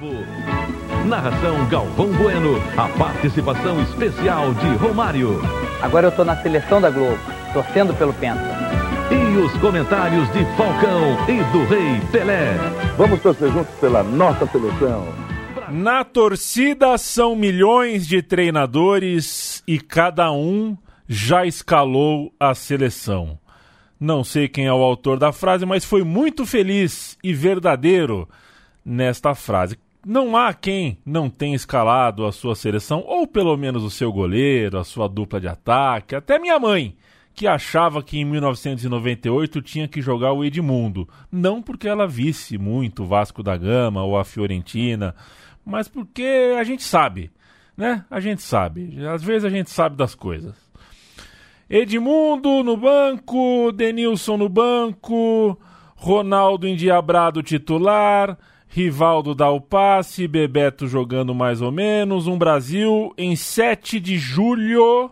Bravo. Narração Galvão Bueno. A participação especial de Romário. Agora eu tô na seleção da Globo, torcendo pelo Penta. E os comentários de Falcão e do Rei Pelé. Vamos torcer juntos pela nossa seleção. Na torcida são milhões de treinadores e cada um já escalou a seleção. Não sei quem é o autor da frase, mas foi muito feliz e verdadeiro nesta frase. Não há quem não tenha escalado a sua seleção, ou pelo menos o seu goleiro, a sua dupla de ataque, até minha mãe, que achava que em 1998 tinha que jogar o Edmundo. Não porque ela visse muito o Vasco da Gama ou a Fiorentina, mas porque a gente sabe, né? A gente sabe. Às vezes a gente sabe das coisas. Edmundo no banco, Denilson no banco, Ronaldo endiabrado titular, Rivaldo dá o passe, Bebeto jogando mais ou menos, um Brasil em 7 de julho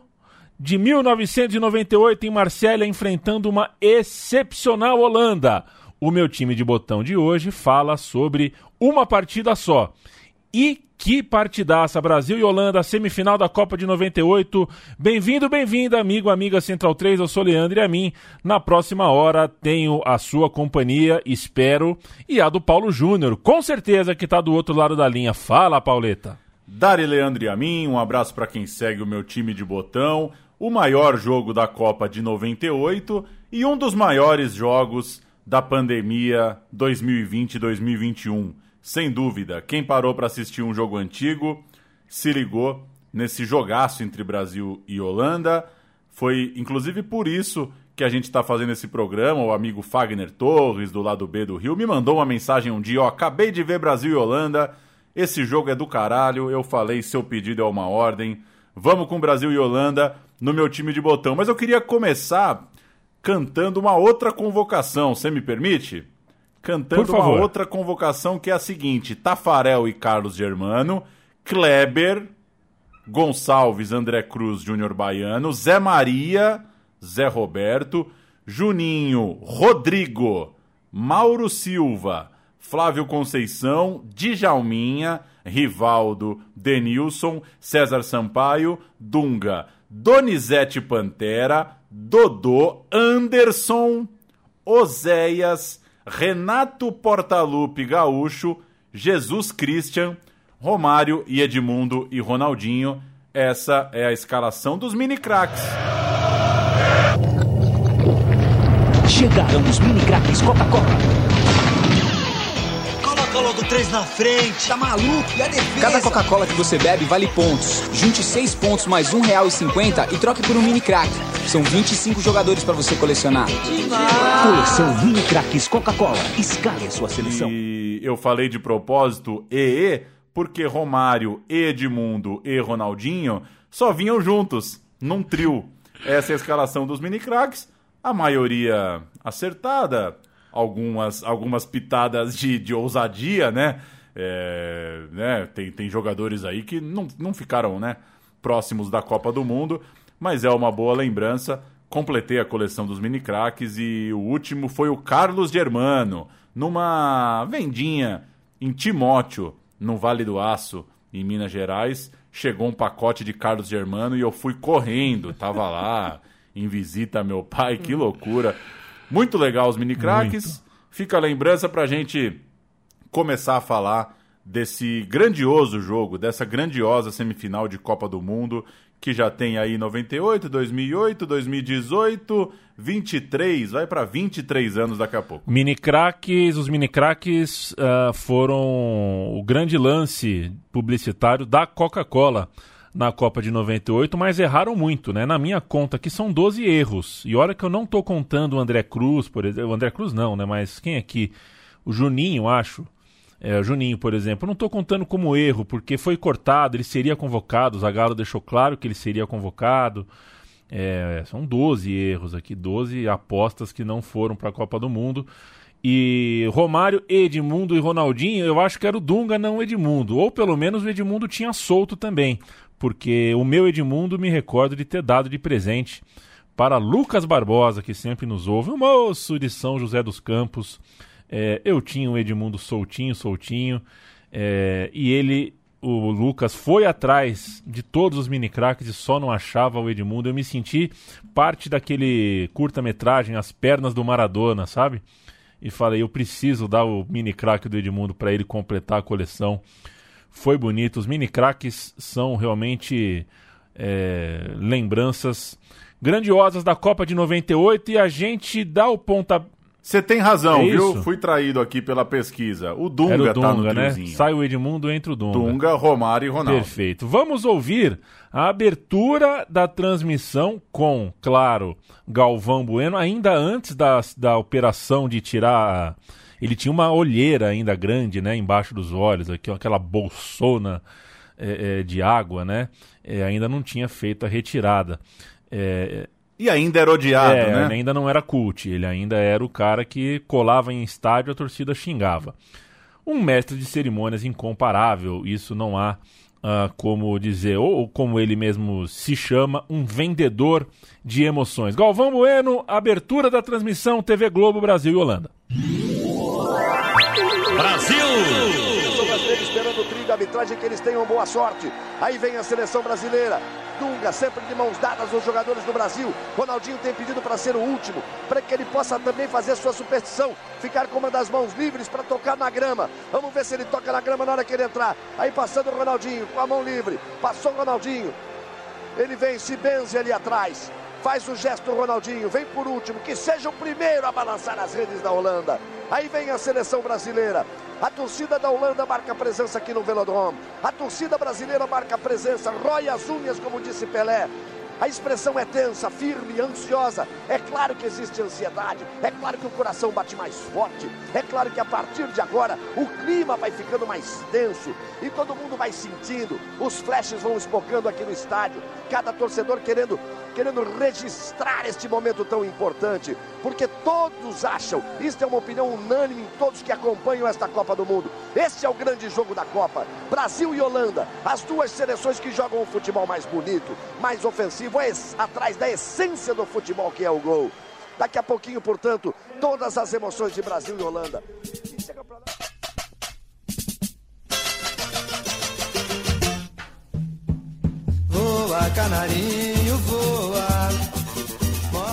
de 1998 em Marsella enfrentando uma excepcional Holanda. O meu time de botão de hoje fala sobre uma partida só. E que partidaça! Brasil e Holanda, semifinal da Copa de 98. Bem-vindo, bem-vinda, amigo, amiga Central 3. Eu sou Leandro e a mim, na próxima hora, tenho a sua companhia, espero, e a do Paulo Júnior, com certeza que está do outro lado da linha. Fala, Pauleta. Dari Leandro e a mim, um abraço para quem segue o meu time de botão. O maior jogo da Copa de 98 e um dos maiores jogos da pandemia 2020-2021 sem dúvida, quem parou para assistir um jogo antigo se ligou nesse jogaço entre Brasil e Holanda. Foi inclusive por isso que a gente está fazendo esse programa. O amigo Fagner Torres, do lado B do Rio, me mandou uma mensagem um dia: Ó, acabei de ver Brasil e Holanda. Esse jogo é do caralho. Eu falei: seu pedido é uma ordem. Vamos com Brasil e Holanda no meu time de botão. Mas eu queria começar cantando uma outra convocação. Você me permite? Cantando uma outra convocação que é a seguinte: Tafarel e Carlos Germano, Kleber, Gonçalves, André Cruz, Júnior Baiano, Zé Maria, Zé Roberto, Juninho, Rodrigo, Mauro Silva, Flávio Conceição, Djalminha, Rivaldo, Denilson, César Sampaio, Dunga, Donizete Pantera, Dodô, Anderson, Oséias, Renato Portaluppi Gaúcho, Jesus Christian, Romário e Edmundo e Ronaldinho. Essa é a escalação dos mini craques. Chegaram os mini craques Coca-Cola logo três na frente. Tá maluco? E a defesa? Cada Coca-Cola que você bebe vale pontos. Junte seis pontos mais um real e cinquenta e troque por um mini crack. São 25 jogadores para você colecionar. Demais. Coleção Mini Craques Coca-Cola. Escale a sua seleção. E eu falei de propósito EE porque Romário, Edmundo e Ronaldinho só vinham juntos, num trio. Essa é a escalação dos mini craques. A maioria acertada, algumas, algumas pitadas de, de ousadia, né? É, né? Tem, tem jogadores aí que não, não ficaram né, próximos da Copa do Mundo, mas é uma boa lembrança. Completei a coleção dos mini craques e o último foi o Carlos Germano, numa vendinha em Timóteo, no Vale do Aço, em Minas Gerais. Chegou um pacote de Carlos Germano e eu fui correndo, tava lá em visita meu pai, que loucura. Muito legal os mini craques. Fica a lembrança para a gente começar a falar desse grandioso jogo, dessa grandiosa semifinal de Copa do Mundo, que já tem aí 98, 2008, 2018, 23, vai para 23 anos daqui a pouco. Mini craques, os mini craques uh, foram o grande lance publicitário da Coca-Cola na Copa de 98, mas erraram muito, né? Na minha conta aqui são 12 erros. E olha que eu não tô contando o André Cruz, por exemplo. O André Cruz não, né? Mas quem aqui? O Juninho, acho. É, o Juninho, por exemplo. Eu não tô contando como erro, porque foi cortado, ele seria convocado. O Zagallo deixou claro que ele seria convocado. É, são 12 erros aqui, 12 apostas que não foram para a Copa do Mundo. E Romário, Edmundo e Ronaldinho, eu acho que era o Dunga, não o Edmundo. Ou pelo menos o Edmundo tinha solto também porque o meu Edmundo me recordo de ter dado de presente para Lucas Barbosa, que sempre nos ouve, o moço de São José dos Campos. É, eu tinha um Edmundo soltinho, soltinho. É, e ele, o Lucas, foi atrás de todos os mini craques e só não achava o Edmundo. Eu me senti parte daquele curta-metragem As Pernas do Maradona, sabe? E falei, eu preciso dar o mini craque do Edmundo para ele completar a coleção. Foi bonito. Os mini craques são realmente é, lembranças grandiosas da Copa de 98 e a gente dá o ponta Você tem razão, É viu? Fui traído aqui pela pesquisa. O Dunga, Era o tá no Dunga, né? triozinho. Sai o Edmundo, entra o Dunga. Dunga, Romário e Ronaldo. Perfeito. Vamos ouvir a abertura da transmissão com, claro, Galvão Bueno, ainda antes da, da operação de tirar. Ele tinha uma olheira ainda grande, né, embaixo dos olhos, aqui, aquela bolsona é, é, de água, né? É, ainda não tinha feito a retirada. É, E ainda era odiado, é, né? ele ainda não era cult, ele ainda era o cara que colava em estádio e a torcida xingava. Um mestre de cerimônias incomparável, isso não há ah, como dizer, ou, ou como ele mesmo se chama, um vendedor de emoções. Galvão Bueno, abertura da transmissão TV Globo Brasil e Holanda. São brasileiros esperando o trio de arbitragem que eles tenham boa sorte. Aí vem a seleção brasileira. Dunga sempre de mãos dadas os jogadores do Brasil. Ronaldinho tem pedido para ser o último, para que ele possa também fazer sua superstição, ficar com uma das mãos livres para tocar na grama. Vamos ver se ele toca na grama na hora que ele entrar. Aí passando o Ronaldinho com a mão livre. Passou o Ronaldinho. Ele vem, se benze ali atrás. Faz o gesto Ronaldinho, vem por último, que seja o primeiro a balançar as redes da Holanda. Aí vem a seleção brasileira. A torcida da Holanda marca presença aqui no Velodrome. A torcida brasileira marca presença, rói as unhas, como disse Pelé. A expressão é tensa, firme, ansiosa. É claro que existe ansiedade, é claro que o coração bate mais forte, é claro que a partir de agora o clima vai ficando mais tenso e todo mundo vai sentindo. Os flashes vão espocando aqui no estádio, cada torcedor querendo querendo registrar este momento tão importante, porque todos acham, isto é uma opinião unânime em todos que acompanham esta Copa do Mundo. Este é o grande jogo da Copa. Brasil e Holanda, as duas seleções que jogam o futebol mais bonito, mais ofensivo, é atrás da essência do futebol que é o gol. Daqui a pouquinho, portanto, todas as emoções de Brasil e Holanda. Voa, canarinho, voa.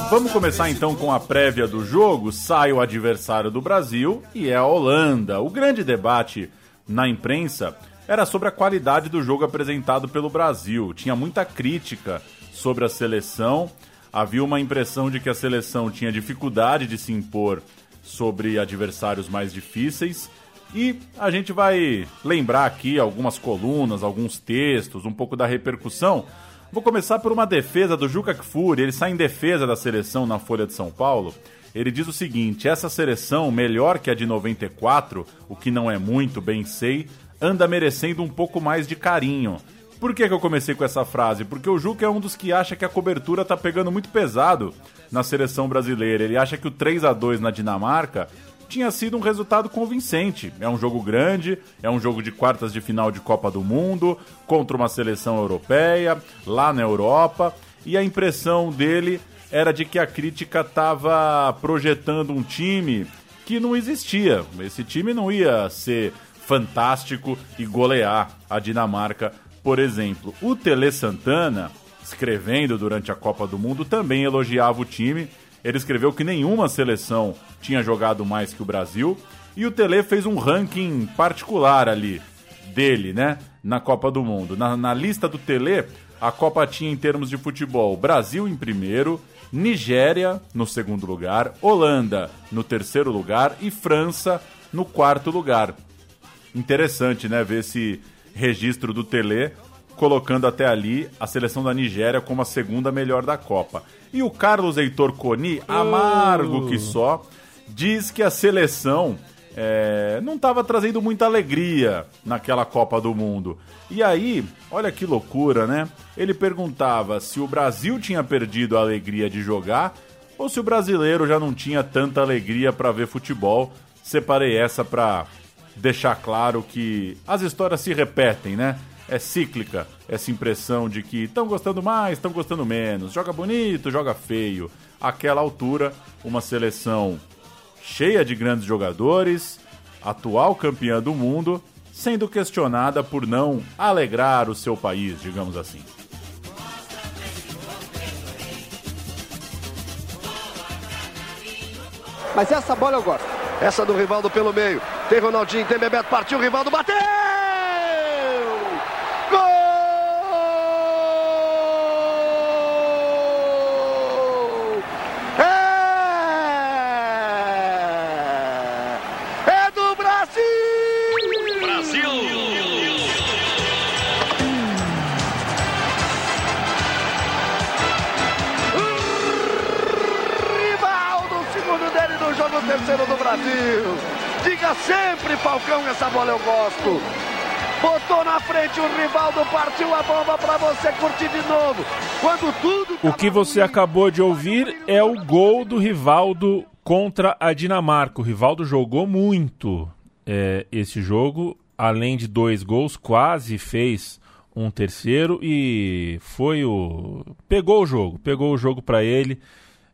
Vamos começar então com a prévia do jogo. Sai o adversário do Brasil e é a Holanda. O grande debate na imprensa era sobre a qualidade do jogo apresentado pelo Brasil. Tinha muita crítica sobre a seleção. Havia uma impressão de que a seleção tinha dificuldade de se impor sobre adversários mais difíceis. E a gente vai lembrar aqui algumas colunas, alguns textos, um pouco da repercussão. Vou começar por uma defesa do Juca Kfouri. Ele sai em defesa da seleção na Folha de São Paulo. Ele diz o seguinte: essa seleção, melhor que a de 94, o que não é muito, bem sei, anda merecendo um pouco mais de carinho. Por que, que eu comecei com essa frase? Porque o Juca é um dos que acha que a cobertura tá pegando muito pesado na seleção brasileira. Ele acha que o 3 a 2 na Dinamarca tinha sido um resultado convincente. É um jogo grande, é um jogo de quartas de final de Copa do Mundo, contra uma seleção europeia, lá na Europa, e a impressão dele era de que a crítica estava projetando um time que não existia. Esse time não ia ser fantástico e golear a Dinamarca, por exemplo. O Tele Santana, escrevendo durante a Copa do Mundo, também elogiava o time. Ele escreveu que nenhuma seleção tinha jogado mais que o Brasil. E o Tele fez um ranking particular ali dele, né? Na Copa do Mundo. Na, na lista do Tele, a Copa tinha em termos de futebol Brasil em primeiro, Nigéria no segundo lugar, Holanda no terceiro lugar e França no quarto lugar. Interessante, né? Ver esse registro do Tele colocando até ali a seleção da Nigéria como a segunda melhor da Copa. E o Carlos Heitor Coni, amargo que só, diz que a seleção é, não estava trazendo muita alegria naquela Copa do Mundo. E aí, olha que loucura, né? Ele perguntava se o Brasil tinha perdido a alegria de jogar ou se o brasileiro já não tinha tanta alegria para ver futebol. Separei essa para deixar claro que as histórias se repetem, né? É cíclica essa impressão de que estão gostando mais, estão gostando menos, joga bonito, joga feio. Aquela altura, uma seleção cheia de grandes jogadores, atual campeã do mundo, sendo questionada por não alegrar o seu país, digamos assim. Mas essa bola eu gosto. Essa do Rivaldo pelo meio. Tem Ronaldinho, tem Bebeto, partiu, Rivaldo bateu! Falcão, essa bola eu gosto. Botou na frente o Rivaldo, partiu a bomba pra você curtir de novo. Quando tudo. O que você acabou de ouvir é o gol do Rivaldo contra a Dinamarca. O Rivaldo jogou muito é, esse jogo, além de dois gols, quase fez um terceiro e foi o. Pegou o jogo, pegou o jogo para ele.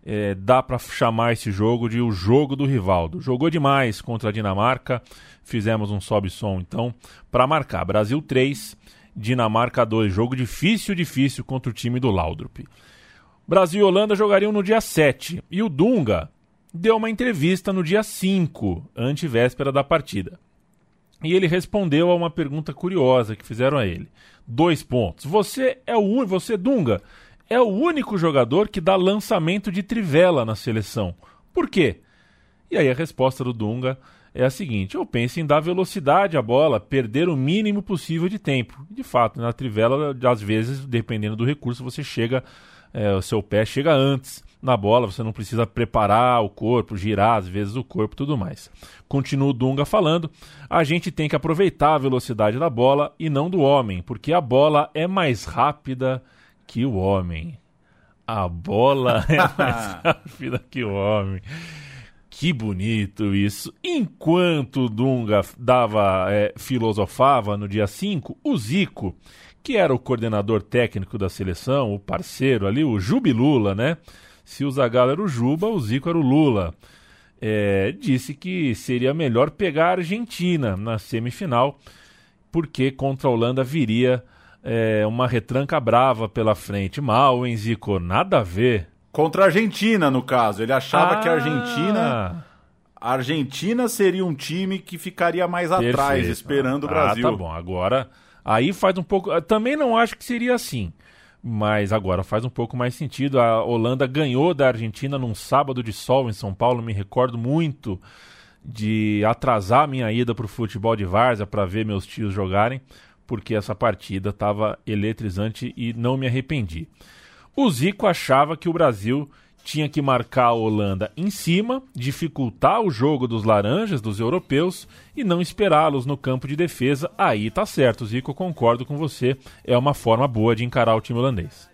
É, dá para chamar esse jogo de o jogo do Rivaldo. Jogou demais contra a Dinamarca. Fizemos um sobe-som então para marcar. Brasil 3, Dinamarca 2. Jogo difícil, difícil contra o time do Laudrup. Brasil e Holanda jogariam no dia 7 e o Dunga deu uma entrevista no dia 5, antevéspera da partida. E ele respondeu a uma pergunta curiosa que fizeram a ele. Dois pontos. Você é o único, você Dunga, é o único jogador que dá lançamento de trivela na seleção. Por quê? E aí a resposta do Dunga é a seguinte: eu penso em dar velocidade à bola, perder o mínimo possível de tempo. De fato, na trivela, às vezes, dependendo do recurso, você chega, é, o seu pé chega antes na bola, você não precisa preparar o corpo, girar às vezes o corpo tudo mais. Continua o Dunga falando: a gente tem que aproveitar a velocidade da bola e não do homem, porque a bola é mais rápida que o homem. A bola é mais rápida que o homem. Que bonito isso. Enquanto o Dunga dava, é, filosofava no dia 5, o Zico, que era o coordenador técnico da seleção, o parceiro ali, o Jubilula, né? Se o Zagallo era o Juba, o Zico era o Lula. É, disse que seria melhor pegar a Argentina na semifinal, porque contra a Holanda viria é, uma retranca brava pela frente. Mal, hein, Zico? Nada a ver. Contra a Argentina, no caso. Ele achava Ah. que a Argentina. A Argentina seria um time que ficaria mais atrás, Perfeito. esperando o Ah, Brasil. tá bom. Agora, aí faz um pouco. eu Também não acho que seria assim. Mas agora faz um pouco mais sentido. A Holanda ganhou da Argentina num sábado de sol em São Paulo. Me recordo muito de atrasar minha ida para o futebol de várzea para ver meus tios jogarem, porque essa partida estava eletrizante e não me arrependi. O Zico achava que o Brasil tinha que marcar a Holanda em cima, dificultar o jogo dos laranjas, dos europeus, e não esperá-los no campo de defesa. Aí tá certo, Zico, concordo com você. É uma forma boa de encarar o time holandês.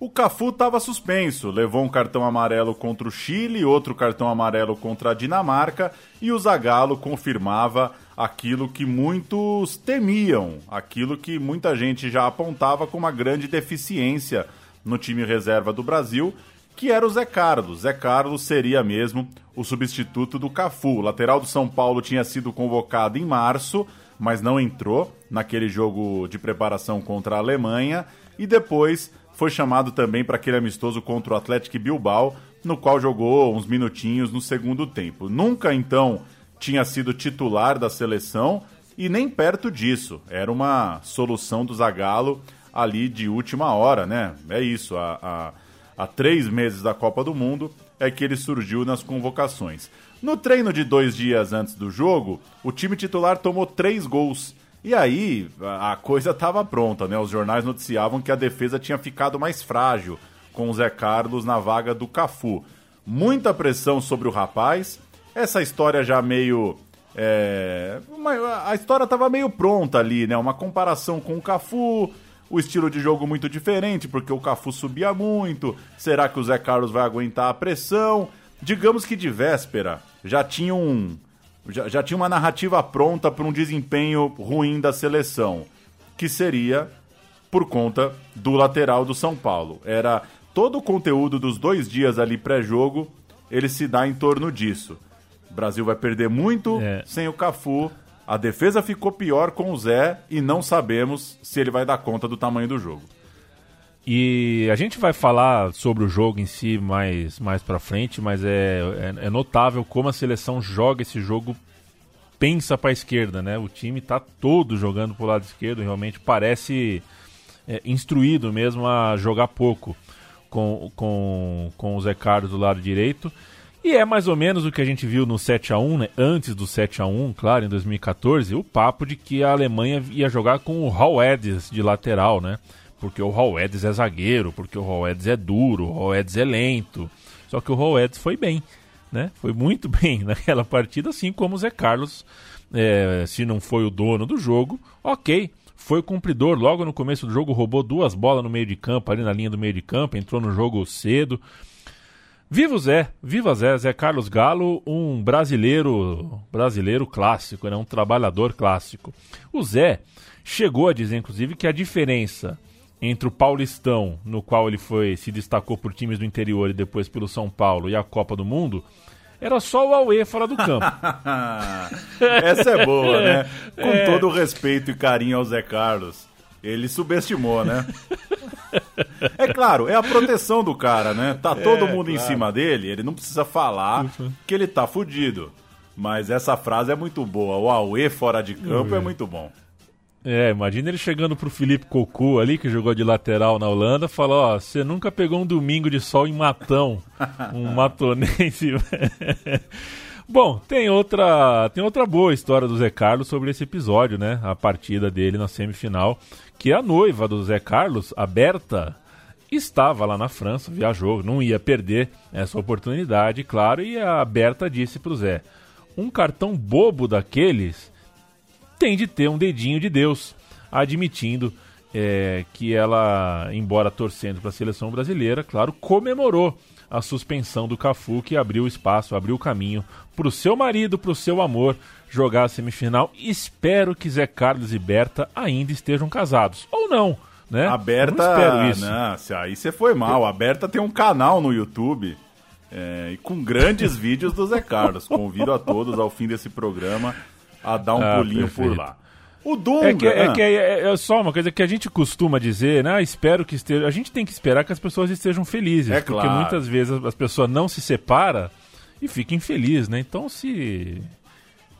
O Cafu estava suspenso, levou um cartão amarelo contra o Chile, outro cartão amarelo contra a Dinamarca e o Zagallo confirmava aquilo que muitos temiam, aquilo que muita gente já apontava como uma grande deficiência no time reserva do Brasil, que era o Zé Carlos. Zé Carlos seria mesmo o substituto do Cafu. O lateral do São Paulo tinha sido convocado em março, mas não entrou naquele jogo de preparação contra a Alemanha e depois foi chamado também para aquele amistoso contra o Atlético Bilbao, no qual jogou uns minutinhos no segundo tempo. Nunca então tinha sido titular da seleção e nem perto disso. Era uma solução do Zagallo ali de última hora, né? É isso, há, há, há três meses da Copa do Mundo é que ele surgiu nas convocações. No treino de dois dias antes do jogo, o time titular tomou três gols. E aí a coisa estava pronta, né? Os jornais noticiavam que a defesa tinha ficado mais frágil com o Zé Carlos na vaga do Cafu. Muita pressão sobre o rapaz. Essa história já meio. é, uma- a história estava meio pronta ali, né? Uma comparação com o Cafu, o estilo de jogo muito diferente, porque o Cafu subia muito. Será que o Zé Carlos vai aguentar a pressão? Digamos que de véspera já tinha um. Já, já tinha uma narrativa pronta para um desempenho ruim da seleção, que seria por conta do lateral do São Paulo. Era todo o conteúdo dos dois dias ali pré-jogo, ele se dá em torno disso. O Brasil vai perder muito É. sem o Cafu A defesa ficou pior com o Zé e não sabemos se ele vai dar conta do tamanho do jogo. E a gente vai falar sobre o jogo em si mais, mais pra frente, mas é, é, é notável como a seleção joga esse jogo, pensa pra esquerda, né? O time tá todo jogando pro lado esquerdo, realmente parece é, instruído mesmo a jogar pouco com, com, com o Zé Carlos do lado direito. E é mais ou menos o que a gente viu no 7 a 1 né? antes do 7 a 1 claro, em 2014, o papo de que a Alemanha ia jogar com o Hall Edis de lateral, né? porque o Hall Eds é zagueiro, porque o Hall Eds é duro, o Hall Eds é lento. Só que o Hall Eds foi bem, né? Foi muito bem naquela partida, assim como o Zé Carlos, é, se não foi o dono do jogo, ok. Foi cumpridor, logo no começo do jogo roubou duas bolas no meio de campo, ali na linha do meio de campo, entrou no jogo cedo. Viva o Zé, viva Zé, Zé Carlos Galo, um brasileiro, brasileiro clássico, né? um trabalhador clássico. O Zé chegou a dizer, inclusive, que a diferença entre o Paulistão, no qual ele foi se destacou por times do interior e depois pelo São Paulo, e a Copa do Mundo, era só o Aue fora do campo. Essa é boa, né? Com é. todo o respeito e carinho ao Zé Carlos. Ele subestimou, né? É claro, é a proteção do cara, né? Tá todo é, mundo claro. em cima dele, ele não precisa falar que ele tá fudido. Mas essa frase é muito boa. O Aue fora de campo é muito bom. É, imagina ele chegando pro Felipe Cocu ali, que jogou de lateral na Holanda, falou, ó, você nunca pegou um domingo de sol em Matão, um matonense. Bom, tem outra, tem outra boa história do Zé Carlos sobre esse episódio, né? A partida dele na semifinal, que a noiva do Zé Carlos, a Berta, estava lá na França, viajou, não ia perder essa oportunidade, claro, e a Berta disse pro Zé: "Um cartão bobo daqueles tem de ter um dedinho de Deus, admitindo é, que ela, embora torcendo para a seleção brasileira, claro, comemorou a suspensão do Cafu, que abriu espaço, abriu o caminho para o seu marido, para o seu amor, jogar a semifinal. Espero que Zé Carlos e Berta ainda estejam casados. Ou não, né? A Berta. isso. Não, aí você foi mal. A Berta tem um canal no YouTube. É, e com grandes vídeos do Zé Carlos. Convido a todos ao fim desse programa a dar um ah, pulinho perfeito. por lá. O Dunga. É, que, é, que é, é, é, só uma coisa que a gente costuma dizer, né? Espero que esteja. A gente tem que esperar que as pessoas estejam felizes. É porque claro. muitas vezes as pessoas não se separam e ficam infelizes, né? Então se.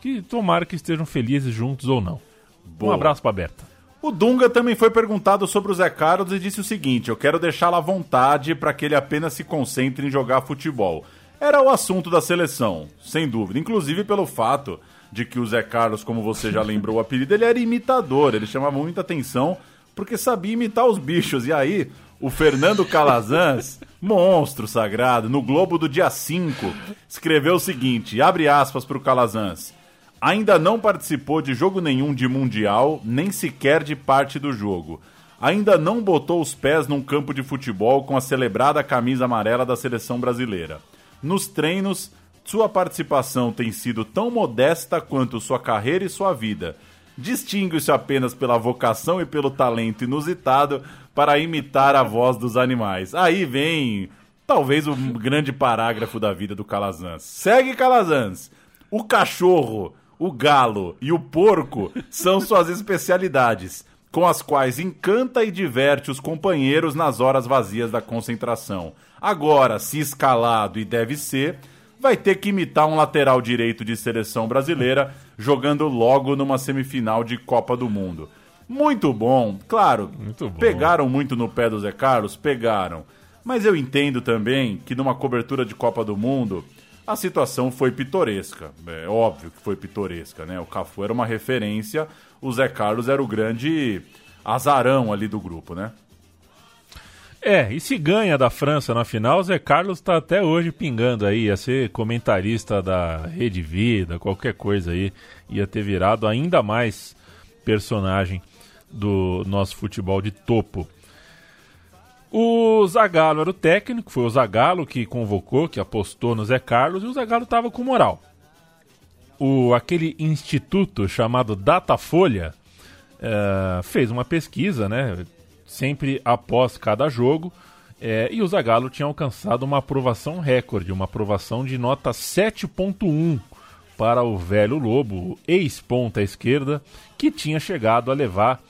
Que tomara que estejam felizes juntos ou não. Boa. Um abraço pra Berta. O Dunga também foi perguntado sobre o Zé Carlos e disse o seguinte: Eu quero deixá-lo à vontade para que ele apenas se concentre em jogar futebol. Era o assunto da seleção, sem dúvida, inclusive pelo fato de que o Zé Carlos, como você já lembrou o apelido, ele era imitador, ele chamava muita atenção porque sabia imitar os bichos. E aí, o Fernando Calazans, monstro sagrado, no Globo do dia 5, escreveu o seguinte: abre aspas para o Calazans. Ainda não participou de jogo nenhum de Mundial, nem sequer de parte do jogo. Ainda não botou os pés num campo de futebol com a celebrada camisa amarela da seleção brasileira. Nos treinos, sua participação tem sido tão modesta quanto sua carreira e sua vida. Distingue-se apenas pela vocação e pelo talento inusitado para imitar a voz dos animais. Aí vem, talvez, o grande parágrafo da vida do Calazans. Segue Calazans. O cachorro, o galo e o porco são suas especialidades, com as quais encanta e diverte os companheiros nas horas vazias da concentração. Agora, se escalado e deve ser, vai ter que imitar um lateral direito de seleção brasileira jogando logo numa semifinal de Copa do Mundo. Muito bom, claro. Muito bom. Pegaram muito no pé do Zé Carlos? Pegaram. Mas eu entendo também que numa cobertura de Copa do Mundo a situação foi pitoresca. É óbvio que foi pitoresca, né? O Cafu era uma referência, o Zé Carlos era o grande azarão ali do grupo, né? É, e se ganha da França na final, Zé Carlos está até hoje pingando aí, ia ser comentarista da Rede Vida, qualquer coisa aí, ia ter virado ainda mais personagem do nosso futebol de topo. O Zagallo era o técnico, foi o Zagallo que convocou, que apostou no Zé Carlos, e o Zagallo estava com moral. O, aquele instituto chamado Datafolha uh, fez uma pesquisa, né? Sempre após cada jogo. É, e o Zagallo tinha alcançado uma aprovação recorde, uma aprovação de nota 7.1. para o velho Lobo, ex-ponta esquerda, que tinha chegado a levar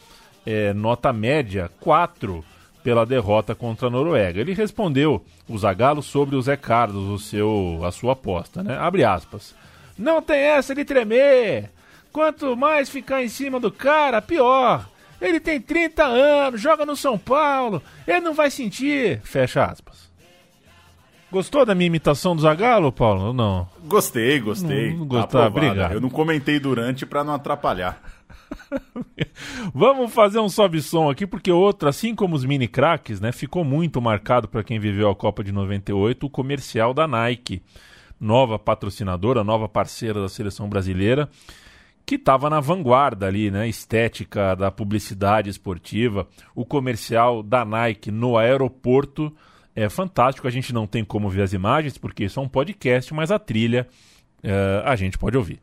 é, nota média 4 pela derrota contra a Noruega. Ele respondeu o Zagallo sobre o Zé Carlos, o seu, a sua aposta, né? Abre aspas. Não tem essa de tremer. Quanto mais ficar em cima do cara, pior. Ele tem 30 anos, joga no São Paulo, ele não vai sentir. Fecha aspas. Gostou da minha imitação do Zagallo, Paulo? Não. Gostei, gostei. Não, não gostou, obrigado. Eu não comentei durante para não atrapalhar. Vamos fazer um sobe-som aqui, porque outro, assim como os mini craques, né, ficou muito marcado para quem viveu a Copa de 98 o comercial da Nike, nova patrocinadora, nova parceira da seleção brasileira, que estava na vanguarda ali, né, estética da publicidade esportiva. O comercial da Nike no aeroporto é fantástico. A gente não tem como ver as imagens, porque isso é um podcast, mas a trilha uh, a gente pode ouvir.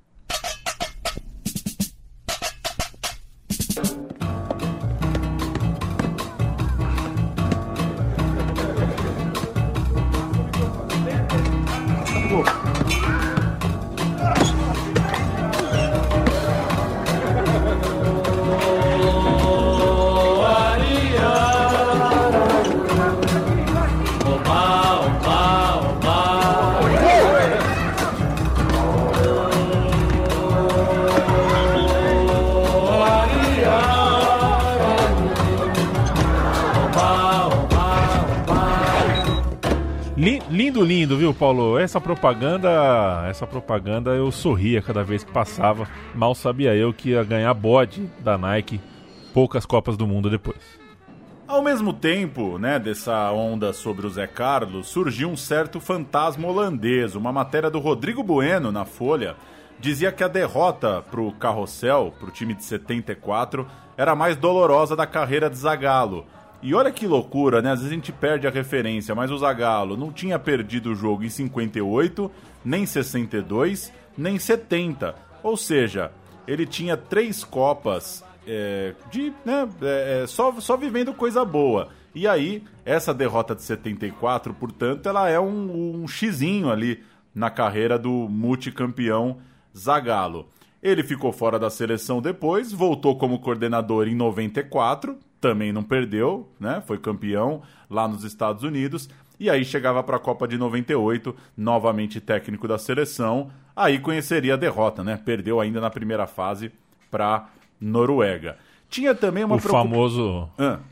Paulo? Essa propaganda, essa propaganda eu sorria cada vez que passava. Mal sabia eu que ia ganhar bode da Nike poucas Copas do Mundo depois. Ao mesmo tempo, né, dessa onda sobre o Zé Carlos, surgiu um certo fantasma holandês. Uma matéria do Rodrigo Bueno na Folha dizia que a derrota para o Carrossel, para o time de 74, era a mais dolorosa da carreira de Zagallo e olha que loucura, né? Às vezes a gente perde a referência, mas o Zagallo não tinha perdido o jogo em 58, nem 62, nem 70. Ou seja, ele tinha três Copas é, de, né, é, é, só, só vivendo coisa boa. E aí, essa derrota de 74, portanto, ela é um, um xizinho ali na carreira do multicampeão Zagallo. Ele ficou fora da seleção depois, voltou como coordenador em 94, também não perdeu, né? Foi campeão lá nos Estados Unidos. E aí chegava para a Copa de 98, novamente técnico da seleção. Aí conheceria a derrota, né? Perdeu ainda na primeira fase para Noruega. Tinha também uma o preocup... famoso,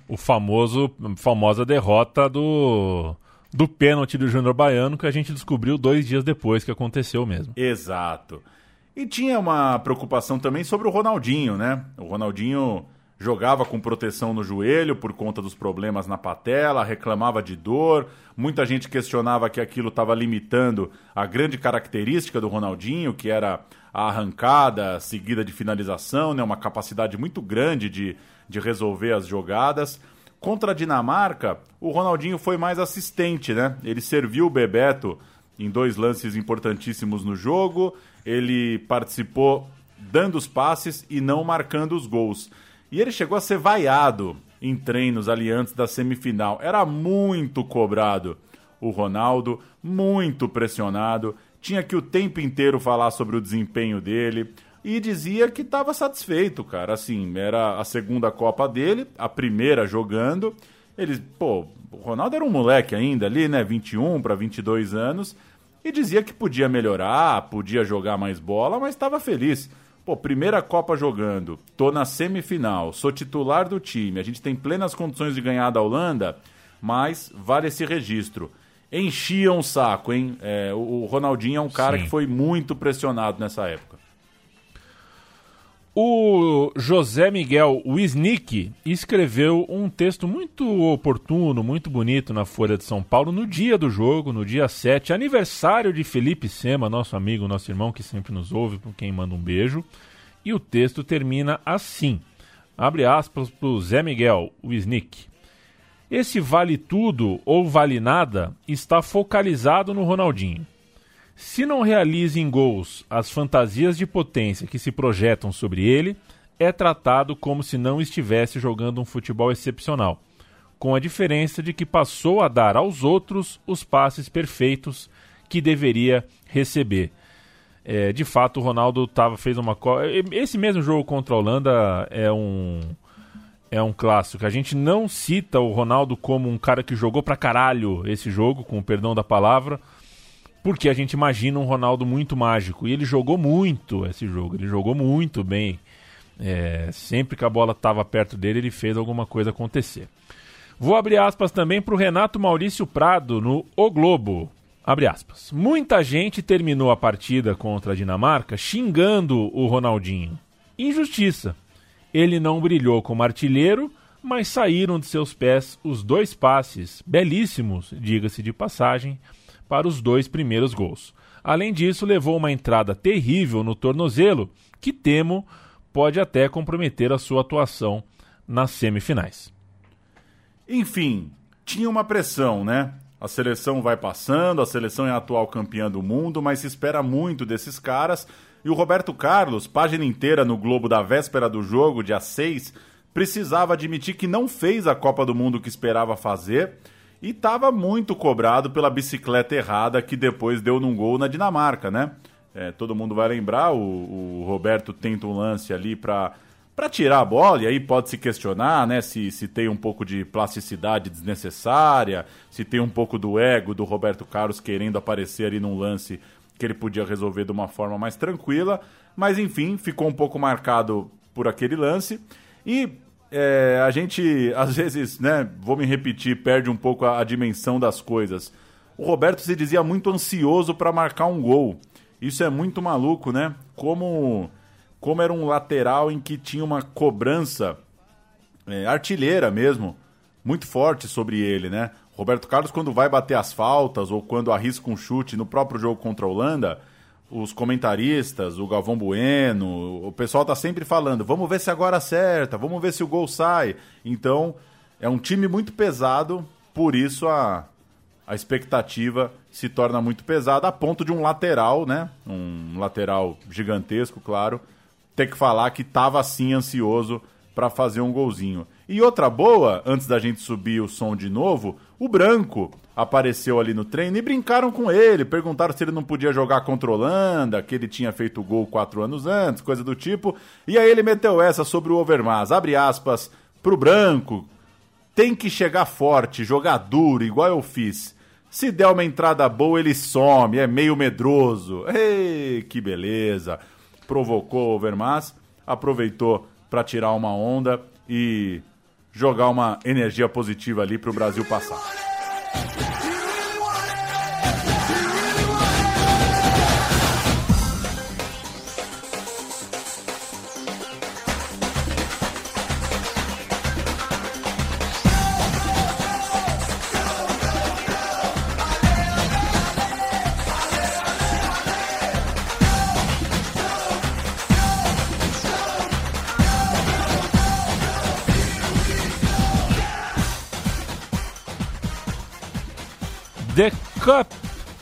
o famoso, famosa derrota do do pênalti do Júnior Baiano que a gente descobriu dois dias depois que aconteceu mesmo. Exato. E tinha uma preocupação também sobre o Ronaldinho, né? O Ronaldinho jogava com proteção no joelho por conta dos problemas na patela, reclamava de dor. Muita gente questionava que aquilo estava limitando a grande característica do Ronaldinho, que era a arrancada seguida de finalização, né? uma capacidade muito grande de, de resolver as jogadas. Contra a Dinamarca, o Ronaldinho foi mais assistente, né? Ele serviu o Bebeto em dois lances importantíssimos no jogo, ele participou dando os passes e não marcando os gols. E ele chegou a ser vaiado em treinos ali antes da semifinal. Era muito cobrado o Ronaldo, muito pressionado, tinha que o tempo inteiro falar sobre o desempenho dele e dizia que estava satisfeito, cara. Assim, era a segunda Copa dele, a primeira jogando. Ele, pô, o Ronaldo era um moleque ainda ali, né, 21 para 22 anos, e dizia que podia melhorar, podia jogar mais bola, mas estava feliz. Pô, primeira Copa jogando, tô na semifinal, sou titular do time, a gente tem plenas condições de ganhar da Holanda, mas vale esse registro. Enchiam o saco, hein? É, o Ronaldinho é um cara Sim. que foi muito pressionado nessa época. O José Miguel Wisnik escreveu um texto muito oportuno, muito bonito na Folha de São Paulo no dia do jogo, no dia 7, aniversário de Felipe Sema, nosso amigo, nosso irmão que sempre nos ouve, por quem manda um beijo. E o texto termina assim: abre aspas para o Zé Miguel Wisnik. Esse vale tudo ou vale nada está focalizado no Ronaldinho. Se não realiza em gols as fantasias de potência que se projetam sobre ele, é tratado como se não estivesse jogando um futebol excepcional, com a diferença de que passou a dar aos outros os passes perfeitos que deveria receber. É, de fato, o Ronaldo tava, fez uma. Esse mesmo jogo contra a Holanda é um. É um clássico. A gente não cita o Ronaldo como um cara que jogou pra caralho esse jogo, com o perdão da palavra, porque a gente imagina um Ronaldo muito mágico. E ele jogou muito esse jogo, ele jogou muito bem. É, sempre que a bola estava perto dele, ele fez alguma coisa acontecer. Vou abrir aspas também para o Renato Maurício Prado no O Globo. Abre aspas. Muita gente terminou a partida contra a Dinamarca xingando o Ronaldinho. Injustiça. Ele não brilhou como artilheiro, mas saíram de seus pés os dois passes, belíssimos, diga-se de passagem, para os dois primeiros gols. Além disso, levou uma entrada terrível no tornozelo, que temo pode até comprometer a sua atuação nas semifinais. Enfim, tinha uma pressão, né? A seleção vai passando, a seleção é a atual campeã do mundo, mas se espera muito desses caras. E o Roberto Carlos, página inteira no Globo da véspera do jogo, dia 6, precisava admitir que não fez a Copa do Mundo que esperava fazer e estava muito cobrado pela bicicleta errada que depois deu num gol na Dinamarca, né? É, todo mundo vai lembrar, o, o Roberto tenta um lance ali para para tirar a bola, e aí pode se questionar né, se, se tem um pouco de plasticidade desnecessária, se tem um pouco do ego do Roberto Carlos querendo aparecer ali num lance que ele podia resolver de uma forma mais tranquila, mas enfim, ficou um pouco marcado por aquele lance. E é, a gente, às vezes, né, vou me repetir, perde um pouco a, a dimensão das coisas. O Roberto se dizia muito ansioso para marcar um gol. Isso é muito maluco, né? Como como era um lateral em que tinha uma cobrança é, artilheira mesmo, muito forte sobre ele, né? Roberto Carlos, quando vai bater as faltas ou quando arrisca um chute no próprio jogo contra a Holanda, os comentaristas, o Galvão Bueno, o pessoal tá sempre falando: vamos ver se agora acerta, vamos ver se o gol sai. Então, é um time muito pesado, por isso a, a expectativa se torna muito pesada, a ponto de um lateral, né? Um lateral gigantesco, claro, ter que falar que estava assim ansioso para fazer um golzinho. E outra boa, antes da gente subir o som de novo, o Branco apareceu ali no treino e brincaram com ele, perguntaram se ele não podia jogar contra a Holanda, que ele tinha feito gol quatro anos antes, coisa do tipo. E aí ele meteu essa sobre o Overmars, abre aspas, pro Branco, tem que chegar forte, jogar duro, igual eu fiz. Se der uma entrada boa, ele some, é meio medroso. Ei, que beleza provocou o Overmars, aproveitou para tirar uma onda e jogar uma energia positiva ali para o Brasil passar.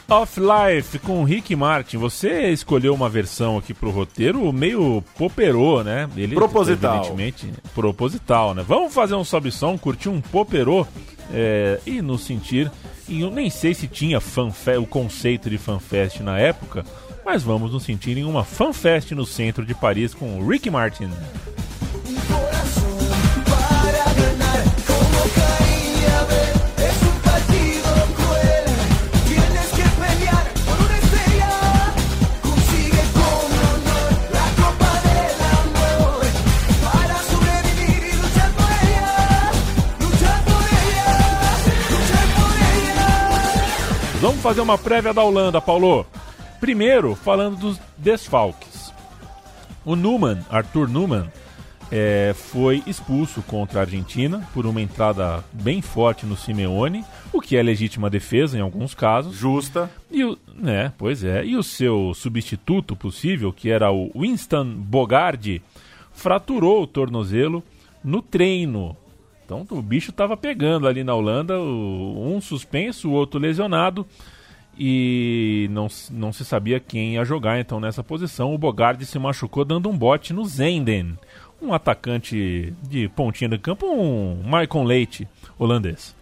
Of Life com Rick Martin. Você escolheu uma versão aqui pro roteiro meio poperô, né? Ele, proposital. Evidentemente, proposital, né? Vamos fazer um sobe som, curtir um poperô é, e nos sentir. E eu nem sei se tinha fanfe o conceito de fanfest na época, mas vamos nos sentir em uma fanfest no centro de Paris com Rick Martin. Fazer uma prévia da Holanda, Paulo. Primeiro, falando dos desfalques. O Numan, Arthur Numan, é, foi expulso contra a Argentina por uma entrada bem forte no Simeone, o que é legítima defesa em alguns casos. Justa. E o, né, pois é. E o seu substituto possível, que era o Winston Bogardi, fraturou o tornozelo no treino então o bicho estava pegando ali na Holanda, um suspenso, o outro lesionado e não, não se sabia quem ia jogar então nessa posição. O Bogardi se machucou dando um bote no Zenden, um atacante de pontinha do campo, um Michael Leite holandês.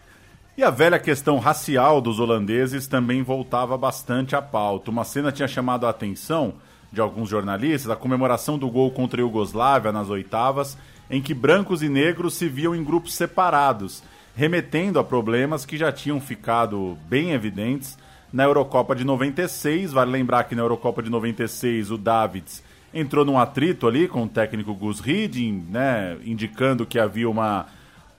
E a velha questão racial dos holandeses também voltava bastante à pauta. Uma cena tinha chamado a atenção de alguns jornalistas, a comemoração do gol contra a Iugoslávia nas oitavas, em que brancos e negros se viam em grupos separados, remetendo a problemas que já tinham ficado bem evidentes na Eurocopa de 96. Vale lembrar que na Eurocopa de 96 o Davids entrou num atrito ali com o técnico Gus Hiddink, né, indicando que havia uma,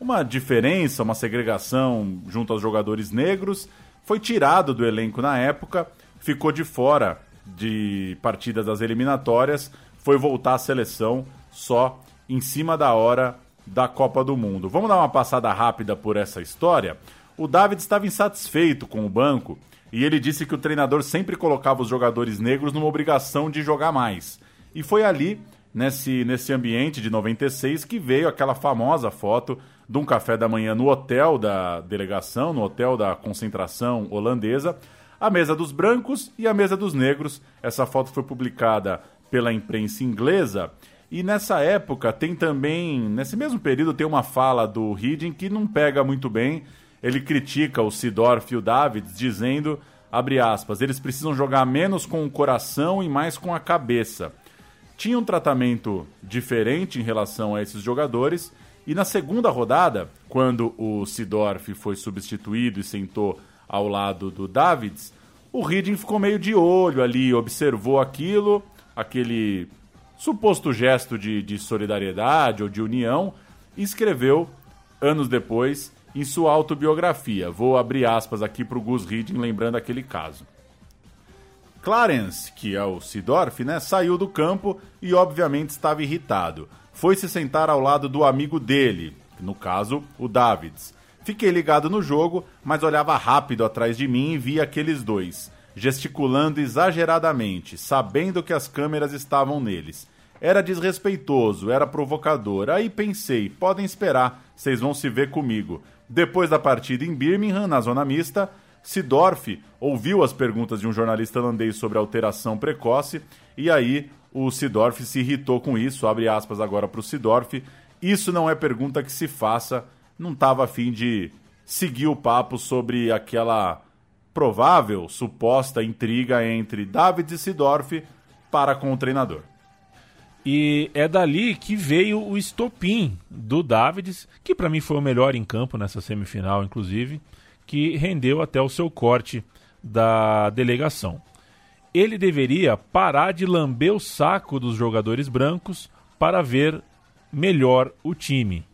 uma diferença, uma segregação junto aos jogadores negros. Foi tirado do elenco na época, ficou de fora de partidas das eliminatórias, foi voltar à seleção só em cima da hora da Copa do Mundo. Vamos dar uma passada rápida por essa história? O David estava insatisfeito com o banco e ele disse que o treinador sempre colocava os jogadores negros numa obrigação de jogar mais. E foi ali, nesse, nesse ambiente de 96, que veio aquela famosa foto de um café da manhã no hotel da delegação, no hotel da concentração holandesa, a mesa dos brancos e a mesa dos negros. Essa foto foi publicada pela imprensa inglesa. E nessa época tem também, nesse mesmo período, tem uma fala do Hiddink que não pega muito bem. Ele critica o Sidorf e o Davids, dizendo, abre aspas, eles precisam jogar menos com o coração e mais com a cabeça tinha um tratamento diferente em relação a esses jogadores. E na segunda rodada, quando o Sidorf foi substituído e sentou ao lado do Davids, o Reading ficou meio de olho ali, observou aquilo, aquele suposto gesto de, de solidariedade ou de união, e escreveu, anos depois, em sua autobiografia. Vou abrir aspas aqui para o Gus Reading, lembrando aquele caso. Clarence, que é o Sidorf, né, saiu do campo e obviamente estava irritado. Foi se sentar ao lado do amigo dele, no caso, o Davids. Fiquei ligado no jogo, mas olhava rápido atrás de mim e via aqueles dois, gesticulando exageradamente, sabendo que as câmeras estavam neles. Era desrespeitoso, era provocador. Aí pensei, podem esperar, vocês vão se ver comigo. Depois da partida em Birmingham, na zona mista, Sidorf ouviu as perguntas de um jornalista holandês sobre alteração precoce e aí o Sidorf se irritou com isso, abre aspas agora para o Sidorf. Isso não é pergunta que se faça, não estava afim de seguir o papo sobre aquela provável, suposta intriga entre David e Sidorf para com o treinador. E é dali que veio o estopim do Davids, que para mim foi o melhor em campo nessa semifinal, inclusive que rendeu até o seu corte da delegação. Ele deveria parar de lamber o saco dos jogadores brancos para ver melhor o time.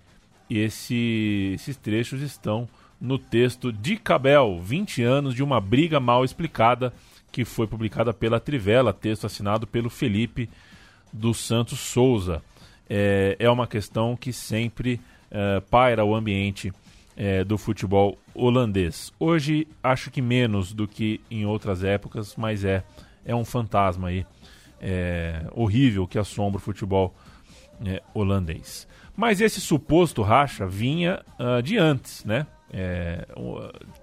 E esse, esses trechos estão no texto de Cabel, 20 anos de uma briga mal explicada, que foi publicada pela Trivela, texto assinado pelo Felipe dos Santos Souza. É, é uma questão que sempre é, paira o ambiente é, do futebol holandês. Hoje acho que menos do que em outras épocas, mas é, é um fantasma aí é, horrível que assombra o futebol é, holandês. Mas esse suposto racha vinha uh, de antes, né? É,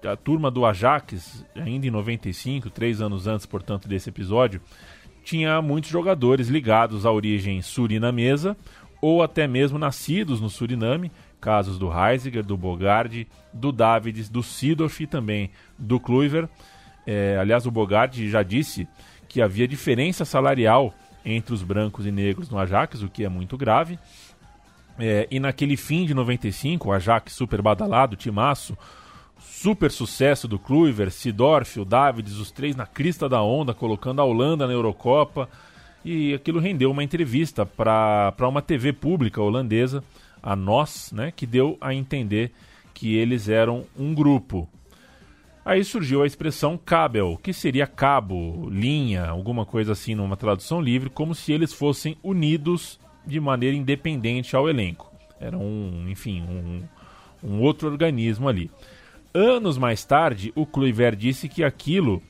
a turma do Ajax, ainda em 95, três anos antes, portanto, desse episódio, tinha muitos jogadores ligados à origem surinamesa ou até mesmo nascidos no Suriname casos do Heisiger, do Bogardi, do Davids, do Sidorf e também do Kluivert. É, aliás, o Bogardi já disse que havia diferença salarial entre os brancos e negros no Ajax, o que é muito grave. É, e naquele fim de 95, o Ajax super badalado, timaço, super sucesso do Kluivert, Sidorf, o Davids, os três na crista da onda, colocando a Holanda na Eurocopa. E aquilo rendeu uma entrevista para uma TV pública holandesa a nós, né, que deu a entender que eles eram um grupo. Aí surgiu a expressão cabel, que seria cabo, linha, alguma coisa assim numa tradução livre, como se eles fossem unidos de maneira independente ao elenco. Era um, enfim, um, um outro organismo ali. Anos mais tarde, o Kluivert disse que aquilo,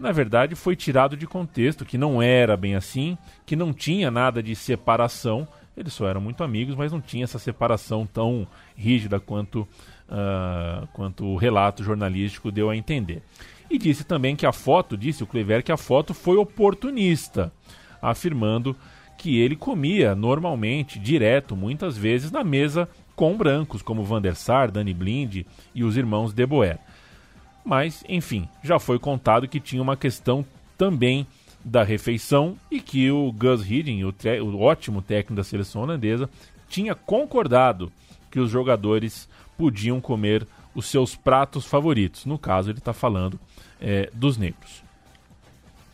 na verdade, foi tirado de contexto, que não era bem assim, que não tinha nada de separação, eles só eram muito amigos, mas não tinha essa separação tão rígida quanto, uh, quanto o relato jornalístico deu a entender. E disse também que a foto, disse o Clever, que a foto foi oportunista, afirmando que ele comia normalmente, direto, muitas vezes, na mesa com brancos, como Van der Sar, Danny Blind e os irmãos De Boer. Mas, enfim, já foi contado que tinha uma questão também da refeição e que o Gus Hiddink, o, o ótimo técnico da seleção holandesa, tinha concordado que os jogadores podiam comer os seus pratos favoritos. No caso, ele está falando é, dos negros.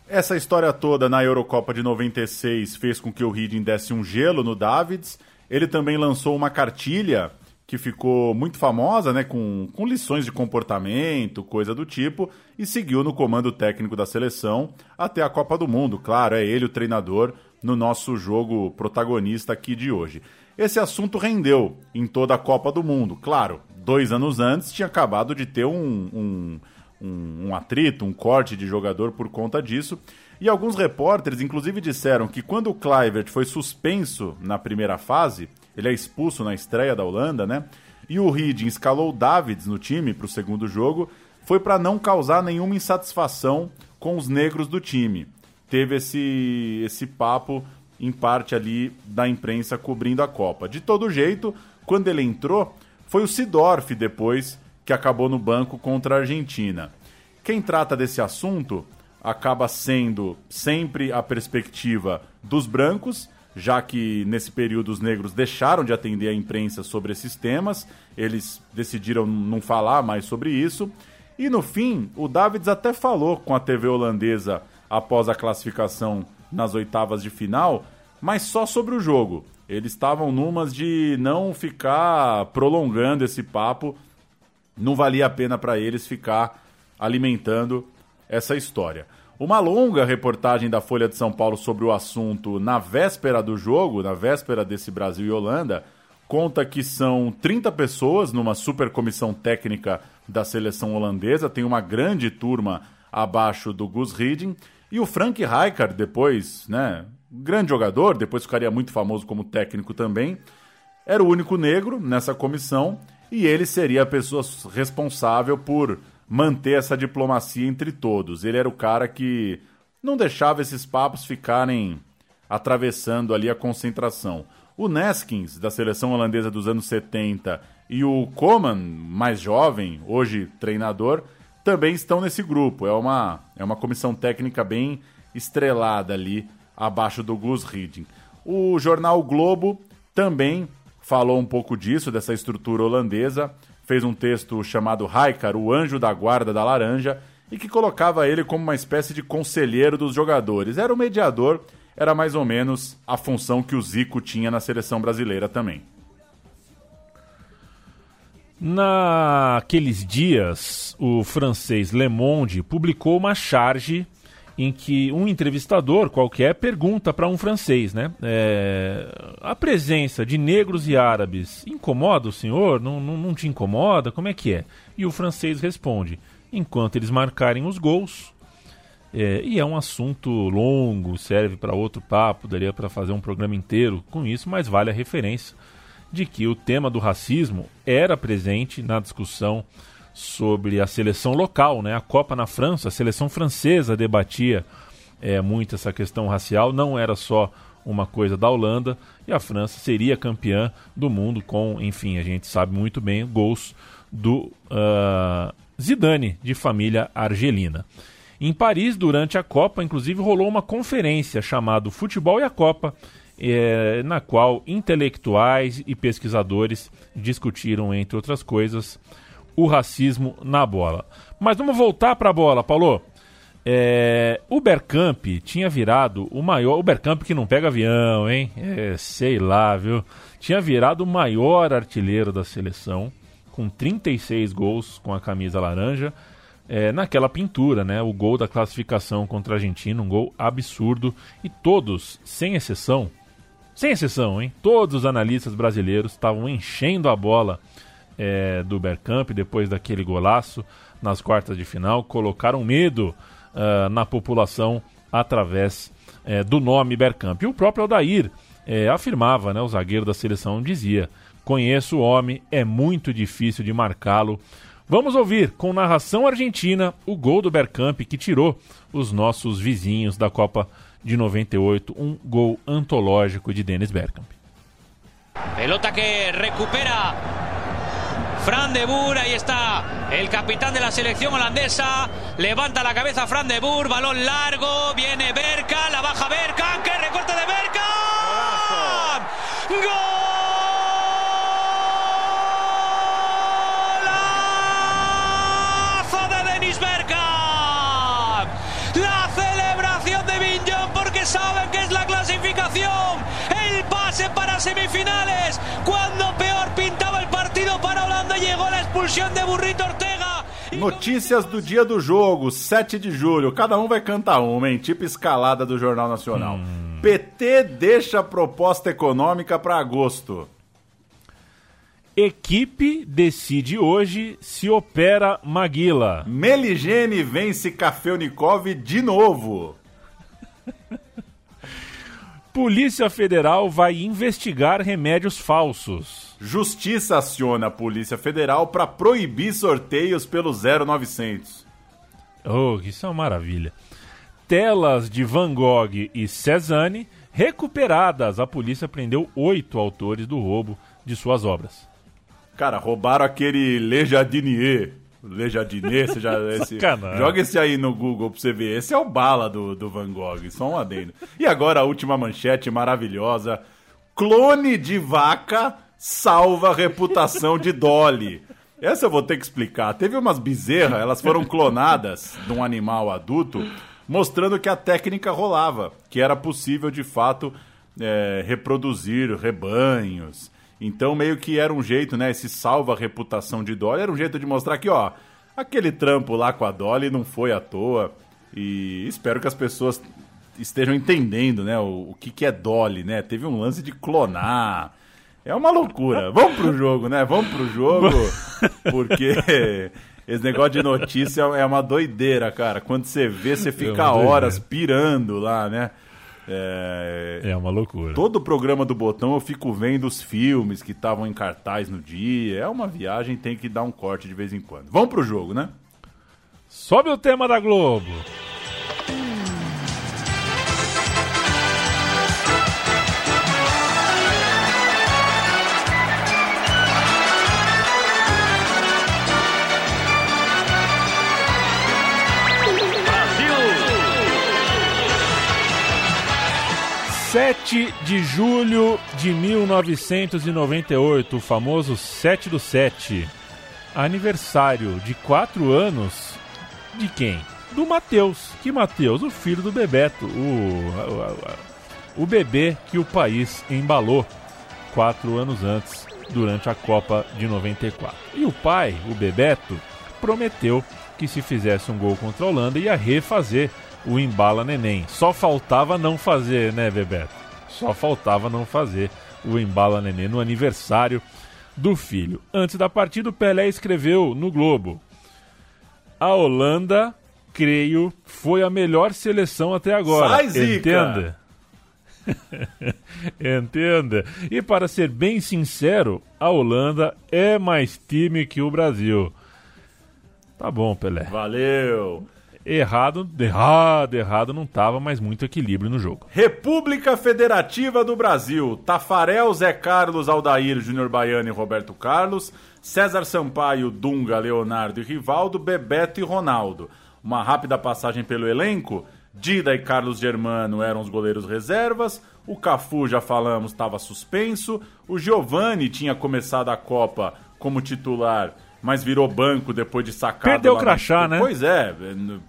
Essa história toda na Eurocopa de 96 fez com que o Hiddink desse um gelo no Davids. Ele também lançou uma cartilha que ficou muito famosa, né, com, com lições de comportamento, coisa do tipo, e seguiu no comando técnico da seleção até a Copa do Mundo. Claro, é ele o treinador no nosso jogo protagonista aqui de hoje. Esse assunto rendeu em toda a Copa do Mundo. Claro, dois anos antes tinha acabado de ter um, um, um, um atrito, um corte de jogador por conta disso. E alguns repórteres, inclusive, disseram que quando o Kluivert foi suspenso na primeira fase, ele é expulso na estreia da Holanda, né? E o Reed escalou o Davids no time para o segundo jogo, foi para não causar nenhuma insatisfação com os negros do time. Teve esse, esse papo, em parte ali, da imprensa cobrindo a Copa. De todo jeito, quando ele entrou, foi o Sidorf depois que acabou no banco contra a Argentina. Quem trata desse assunto acaba sendo sempre a perspectiva dos brancos já que nesse período os negros deixaram de atender a imprensa sobre esses temas, eles decidiram não falar mais sobre isso. E no fim, o Davids até falou com a TV holandesa após a classificação nas oitavas de final, mas só sobre o jogo. Eles estavam numas de não ficar prolongando esse papo, não valia a pena para eles ficar alimentando essa história. Uma longa reportagem da Folha de São Paulo sobre o assunto na véspera do jogo, na véspera desse Brasil e Holanda, conta que são 30 pessoas numa super comissão técnica da seleção holandesa, tem uma grande turma abaixo do Gus Hiddink, e o Frank Rijkaard, depois, né, grande jogador, depois ficaria muito famoso como técnico também, era o único negro nessa comissão e ele seria a pessoa responsável por manter essa diplomacia entre todos. Ele era o cara que não deixava esses papos ficarem atravessando ali a concentração. O Neskins, da seleção holandesa dos anos 70, e o Coman, mais jovem, hoje treinador, também estão nesse grupo. É uma, é uma comissão técnica bem estrelada ali abaixo do Gus Hiddink. O jornal Globo também falou um pouco disso, dessa estrutura holandesa fez um texto chamado Raikar, o anjo da guarda da laranja, e que colocava ele como uma espécie de conselheiro dos jogadores. Era o mediador, era mais ou menos a função que o Zico tinha na seleção brasileira também. Naqueles dias, o francês Le Monde publicou uma charge em que um entrevistador qualquer pergunta para um francês, né? É, a presença de negros e árabes incomoda o senhor? Não, não, não te incomoda? Como é que é? E o francês responde: enquanto eles marcarem os gols. É, e é um assunto longo, serve para outro papo, daria para fazer um programa inteiro com isso, mas vale a referência de que o tema do racismo era presente na discussão sobre a seleção local, né? A Copa na França, a seleção francesa debatia é, muito essa questão racial, não era só uma coisa da Holanda e a França seria campeã do mundo com, enfim, a gente sabe muito bem, gols do uh, Zidane, de família argelina. Em Paris, durante a Copa, inclusive rolou uma conferência chamada Futebol e a Copa, é, na qual intelectuais e pesquisadores discutiram, entre outras coisas, o racismo na bola. Mas vamos voltar para a bola, Paulo. É, o Bergkamp tinha virado o maior. O Bergkamp que não pega avião, hein? É, sei lá, viu? Tinha virado o maior artilheiro da seleção, com 36 gols com a camisa laranja. É, naquela pintura, né? O gol da classificação contra a Argentina, um gol absurdo. E todos, sem exceção, sem exceção, hein? Todos os analistas brasileiros estavam enchendo a bola é, do Bergkamp depois daquele golaço nas quartas de final, colocaram medo uh, na população através é, do nome Bergkamp. E o próprio Aldair é, afirmava, né, o zagueiro da seleção dizia: Conheço o homem, é muito difícil de marcá-lo. Vamos ouvir, com narração argentina, o gol do Bergkamp que tirou os nossos vizinhos da Copa de 98, um gol antológico de Dennis Bergkamp. Pelota que recupera Fran de Boer, ahí está el capitán de la selección holandesa. Levanta la cabeza Fran de Boer, balón largo, viene Berka, la baja Berka, que recorte de Berka. Porque saben que es la clasificación. El pase para semifinales. Notícias do dia do jogo, 7 de julho. Cada um vai cantar uma, hein? Tipo escalada do Jornal Nacional. PT deixa proposta econômica para agosto. Equipe decide hoje se opera Maguila. Meligene vence Kafelnikov de novo. Polícia Federal vai investigar remédios falsos. Justiça aciona a Polícia Federal para proibir sorteios pelo 0900. Oh, isso é uma maravilha. Telas de Van Gogh e Cezanne recuperadas. A polícia prendeu oito autores do roubo de suas obras. Cara, roubaram aquele Le Jardinier. Le Jardinier, você já, esse, joga esse aí no Google pra você ver. Esse é o bala do, do Van Gogh, só um adendo. E agora a última manchete maravilhosa. Clone de vaca salva a reputação de Dolly. Essa eu vou ter que explicar. Teve umas bezerras, elas foram clonadas de um animal adulto, mostrando que a técnica rolava, que era possível de fato é, reproduzir rebanhos. Então meio que era um jeito, né? Esse salva a reputação de Dolly era um jeito de mostrar que, ó, aquele trampo lá com a Dolly não foi à toa. E espero que as pessoas estejam entendendo, né? O, o que, que é Dolly, né? Teve um lance de clonar. É uma loucura. Vamos pro jogo, né? Vamos pro jogo, porque esse negócio de notícia é uma doideira, cara. Quando você vê, você fica uma horas pirando lá, né? É... É uma loucura. Todo o programa do Botão eu fico vendo os filmes que estavam em cartaz no dia. É uma viagem, tem que dar um corte de vez em quando. Vamos pro jogo, né? Sobe o tema da Globo. 7 de julho de 1998, o famoso 7 do 7. Aniversário de 4 anos de quem? Do Matheus. Que Matheus? O filho do Bebeto. O, o, o, bebê que o país embalou 4 anos antes, durante a Copa de 94. E o pai, o Bebeto, prometeu que se fizesse um gol contra a Holanda ia refazer o embala neném. Só faltava não fazer, né, Bebeto? Só faltava não fazer o embala neném no aniversário do filho. Antes da partida, o Pelé escreveu no Globo: A Holanda, creio, foi a melhor seleção até agora. Sai, Zica! Entenda. Entenda. E para ser bem sincero, a Holanda é mais time que o Brasil. Tá bom, Pelé. Valeu! Errado, errado, errado não tava, mas muito equilíbrio no jogo. República Federativa do Brasil. Tafarel, Zé Carlos, Aldair, Júnior Baiano e Roberto Carlos. César Sampaio, Dunga, Leonardo e Rivaldo, Bebeto e Ronaldo. Uma rápida passagem pelo elenco. Dida e Carlos Germano eram os goleiros reservas. O Cafu, já falamos, estava suspenso. O Giovani tinha começado a Copa como titular, mas virou banco depois de sacar. Perdeu o crachá, né? Pois é.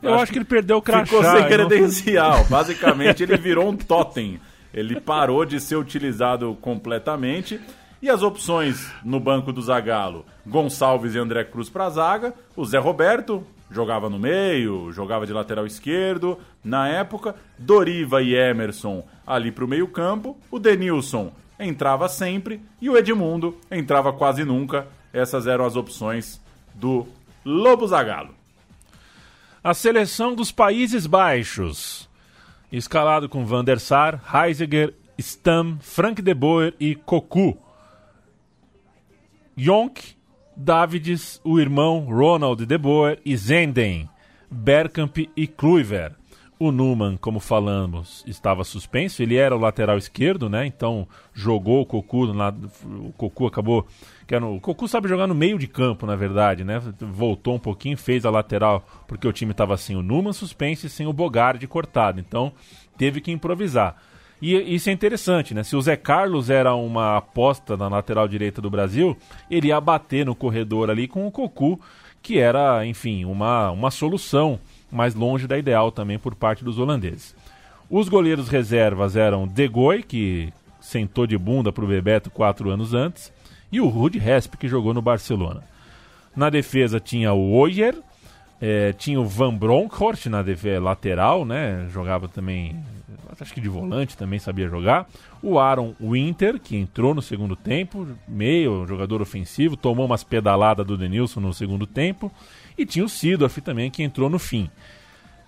Eu acho que ele perdeu o crachá. Ficou sem eu não- credencial. Basicamente, ele virou um totem. Ele parou de ser utilizado completamente. E as opções no banco do Zagallo? Gonçalves e André Cruz para zaga. O Zé Roberto jogava no meio, jogava de lateral esquerdo. Na época, Doriva e Emerson ali para o meio campo. O Denilson entrava sempre. E o Edmundo entrava quase nunca. Essas eram as opções do Lobo Zagallo. A seleção dos Países Baixos. Escalado com Van der Sar, Heisiger, Stam, Frank de Boer e Cocu. Jonk, Davids, o irmão Ronald de Boer e Zenden, Bergkamp e Kluivert. O Numan, como falamos, estava suspenso. Ele era o lateral esquerdo, né? Então jogou o Cocu. o Cocu acabou. Que era, o Cocu sabe jogar no meio de campo, na verdade, né? Voltou um pouquinho, fez a lateral, porque o time estava sem o Numan suspenso e sem o Bogarde cortado. Então teve que improvisar. E isso é interessante, né? Se o Zé Carlos era uma aposta na lateral direita do Brasil, ele ia bater no corredor ali com o Cocu, que era, enfim, uma, uma solução mais longe da ideal também por parte dos holandeses. Os goleiros reservas eram De Goy, que sentou de bunda para o Bebeto quatro anos antes, e o Rudi Resp, que jogou no Barcelona. Na defesa tinha o Oyer, é, tinha o Van Bronckhorst na defesa lateral, né? Jogava também, acho que de volante também sabia jogar. O Aaron Winter, que entrou no segundo tempo, meio jogador ofensivo, tomou umas pedaladas do Denilson no segundo tempo. E tinha o Sidorf também, que entrou no fim.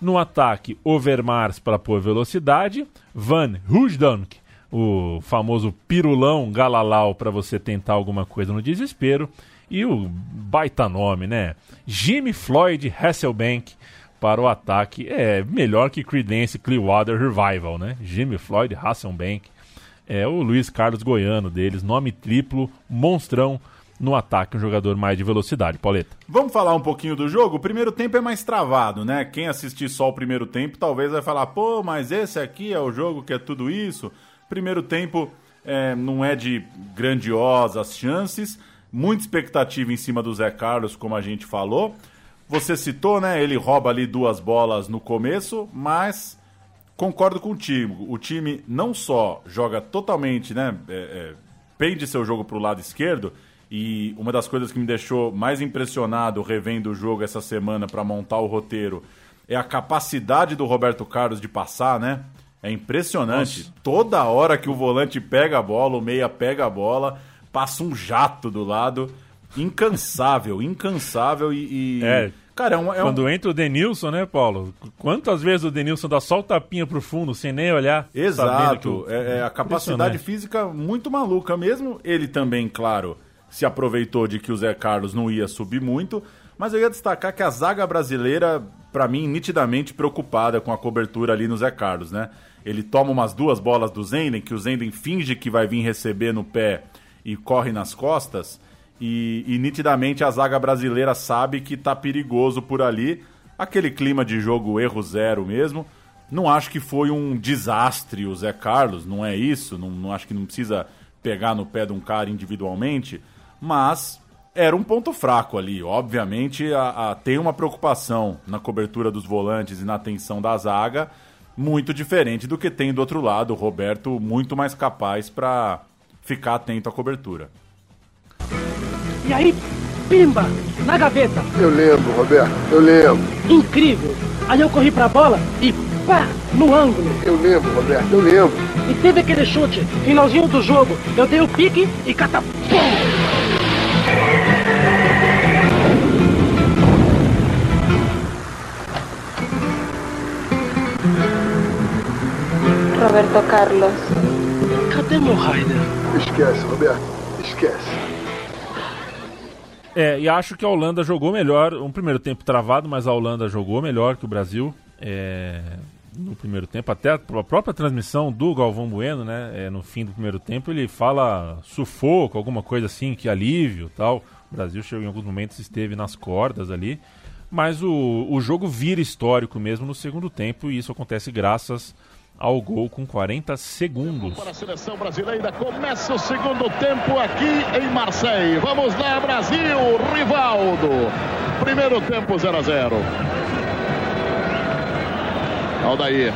No ataque, Overmars para pôr velocidade, Van Husdank, o famoso pirulão galalau para você tentar alguma coisa no desespero, e o baita nome, né? Jimmy Floyd Hasselbank para o ataque. É melhor que Creedence Clearwater Revival, né? Jimmy Floyd Hasselbank. É o Luiz Carlos Goiano deles, nome triplo, monstrão no ataque, um jogador mais de velocidade. Pauleta. Vamos falar um pouquinho do jogo? O primeiro tempo é mais travado, né? Quem assistir só o primeiro tempo talvez vai falar, pô, mas esse aqui é o jogo que é tudo isso. Primeiro tempo é, não é de grandiosas chances, muita expectativa em cima do Zé Carlos, como a gente falou. Você citou, né? Ele rouba ali duas bolas no começo, mas concordo contigo. O time não só joga totalmente, né? É, é, pende seu jogo para o lado esquerdo, e uma das coisas que me deixou mais impressionado revendo o jogo essa semana para montar o roteiro é a capacidade do Roberto Carlos de passar, né? É impressionante. Nossa. Toda hora que o volante pega a bola, o meia pega a bola, passa um jato do lado. Incansável, incansável e. e... É. Cara, é um, é Quando um... entra o Denilson, né, Paulo? Quantas vezes o Denilson dá só o tapinha pro fundo sem nem olhar? Exato. É, é, a capacidade física muito maluca mesmo. Ele também, claro, se aproveitou de que o Zé Carlos não ia subir muito, mas eu ia destacar que a zaga brasileira, para mim, nitidamente preocupada com a cobertura ali no Zé Carlos, né? Ele toma umas duas bolas do Zenden, que o Zenden finge que vai vir receber no pé e corre nas costas, e, e nitidamente a zaga brasileira sabe que tá perigoso por ali. Aquele clima de jogo erro zero mesmo. Não acho que foi um desastre o Zé Carlos, não é isso. Não, não acho que não precisa pegar no pé de um cara individualmente mas era um ponto fraco ali. Obviamente, a, a, tem uma preocupação na cobertura dos volantes e na atenção da zaga muito diferente do que tem do outro lado. O Roberto muito mais capaz para ficar atento à cobertura. E aí, pimba, na gaveta. Eu lembro, Roberto, eu lembro. Incrível. Aí eu corri pra bola e pá, no ângulo. Eu lembro, Roberto, eu lembro. E teve aquele chute, finalzinho do jogo. Eu dei o pique e catapum! Roberto Carlos. Cadê meu Raider? Esquece, Roberto. Esquece. É, e acho que a Holanda jogou melhor. Um primeiro tempo travado, mas a Holanda jogou melhor que o Brasil. É, no primeiro tempo, até a própria transmissão do Galvão Bueno, né? É, no fim do primeiro tempo, ele fala sufoco, alguma coisa assim, que alívio tal. O Brasil chegou em alguns momentos, esteve nas cordas ali. Mas o, o jogo vira histórico mesmo no segundo tempo, e isso acontece graças ao gol com 40 segundos. Para a seleção brasileira começa o segundo tempo aqui em Marseille. Vamos lá, Brasil, Rivaldo. Primeiro tempo 0 a 0. Aldair.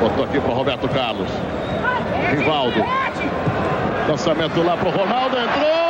Botou aqui para Roberto Carlos. Rivaldo. Lançamento lá para o Ronaldo. Entrou.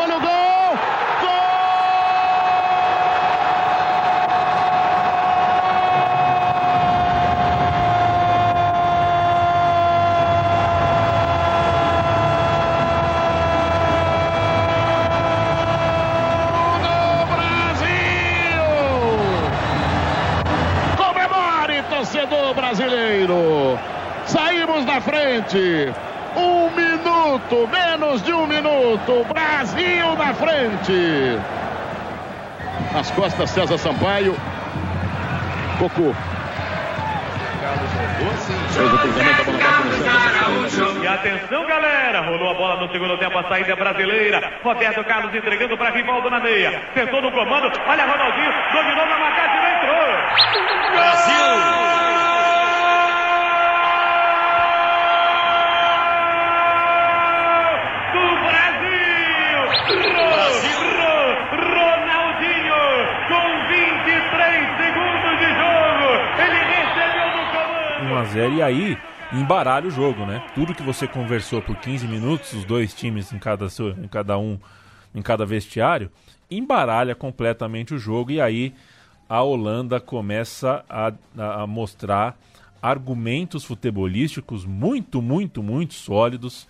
Frente. Um minuto, menos de um minuto. Brasil na frente. Nas costas, César Sampaio. Cocu. Fez o cruzamento, a bola bate no céu. E atenção, galera! Rolou a bola no segundo tempo, a saída brasileira. Roberto Carlos entregando para Rivaldo na meia. Tentou no comando. Olha Ronaldinho, dominou na marcação e entrou. Brasil! Do Brasil! Ro- Ro- Ronaldinho, com 23 segundos de jogo. Ele recebeu no comando. 1 a 0 e aí embaralha o jogo, né? Tudo que você conversou por 15 minutos, os dois times em cada, em cada um, em cada vestiário, embaralha completamente o jogo e aí a Holanda começa a, a- a mostrar argumentos futebolísticos muito, muito, muito sólidos.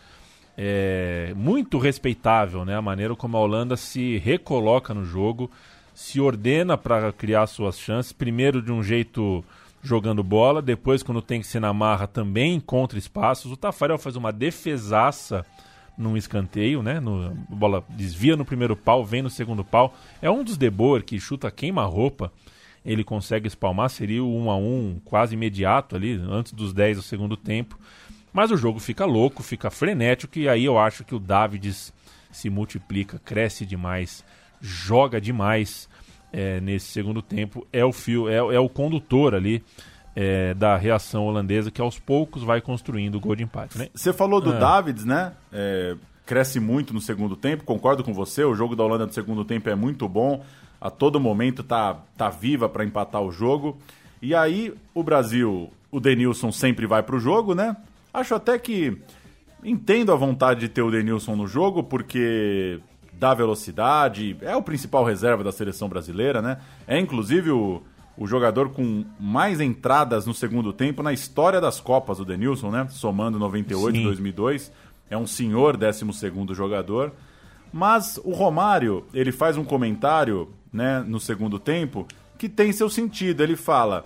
É, muito respeitável né, a maneira como a Holanda se recoloca no jogo, se ordena para criar suas chances, primeiro de um jeito jogando bola, depois quando tem que ser na marra também encontra espaços. O Tafarel faz uma defesaça num escanteio, né? No, a bola desvia no primeiro pau, vem no segundo pau. É um dos Debor que chuta queima-roupa. Ele consegue espalmar, seria o 1 a 1 quase imediato ali, antes dos 10 do segundo tempo. Mas o jogo fica louco, fica frenético, e aí eu acho que o Davids se multiplica, cresce demais, joga demais é, nesse segundo tempo. É o fio, é, é o condutor ali é, da reação holandesa que aos poucos vai construindo o gol de empate. Né? Você falou do Ah. Davids, né? É, cresce muito no segundo tempo, concordo com você. O jogo da Holanda no segundo tempo é muito bom. A todo momento tá, tá viva para empatar o jogo. E aí o Brasil, o Denilson sempre vai pro jogo, né? Acho até que entendo a vontade de ter o Denilson no jogo, porque dá velocidade, é o principal reserva da seleção brasileira, né? É inclusive o, o jogador com mais entradas no segundo tempo na história das Copas, o Denilson, né? Somando 98 e Sim. 2002. É um senhor 12 jogador. Mas o Romário, ele faz um comentário, né, no segundo tempo, que tem seu sentido. Ele fala: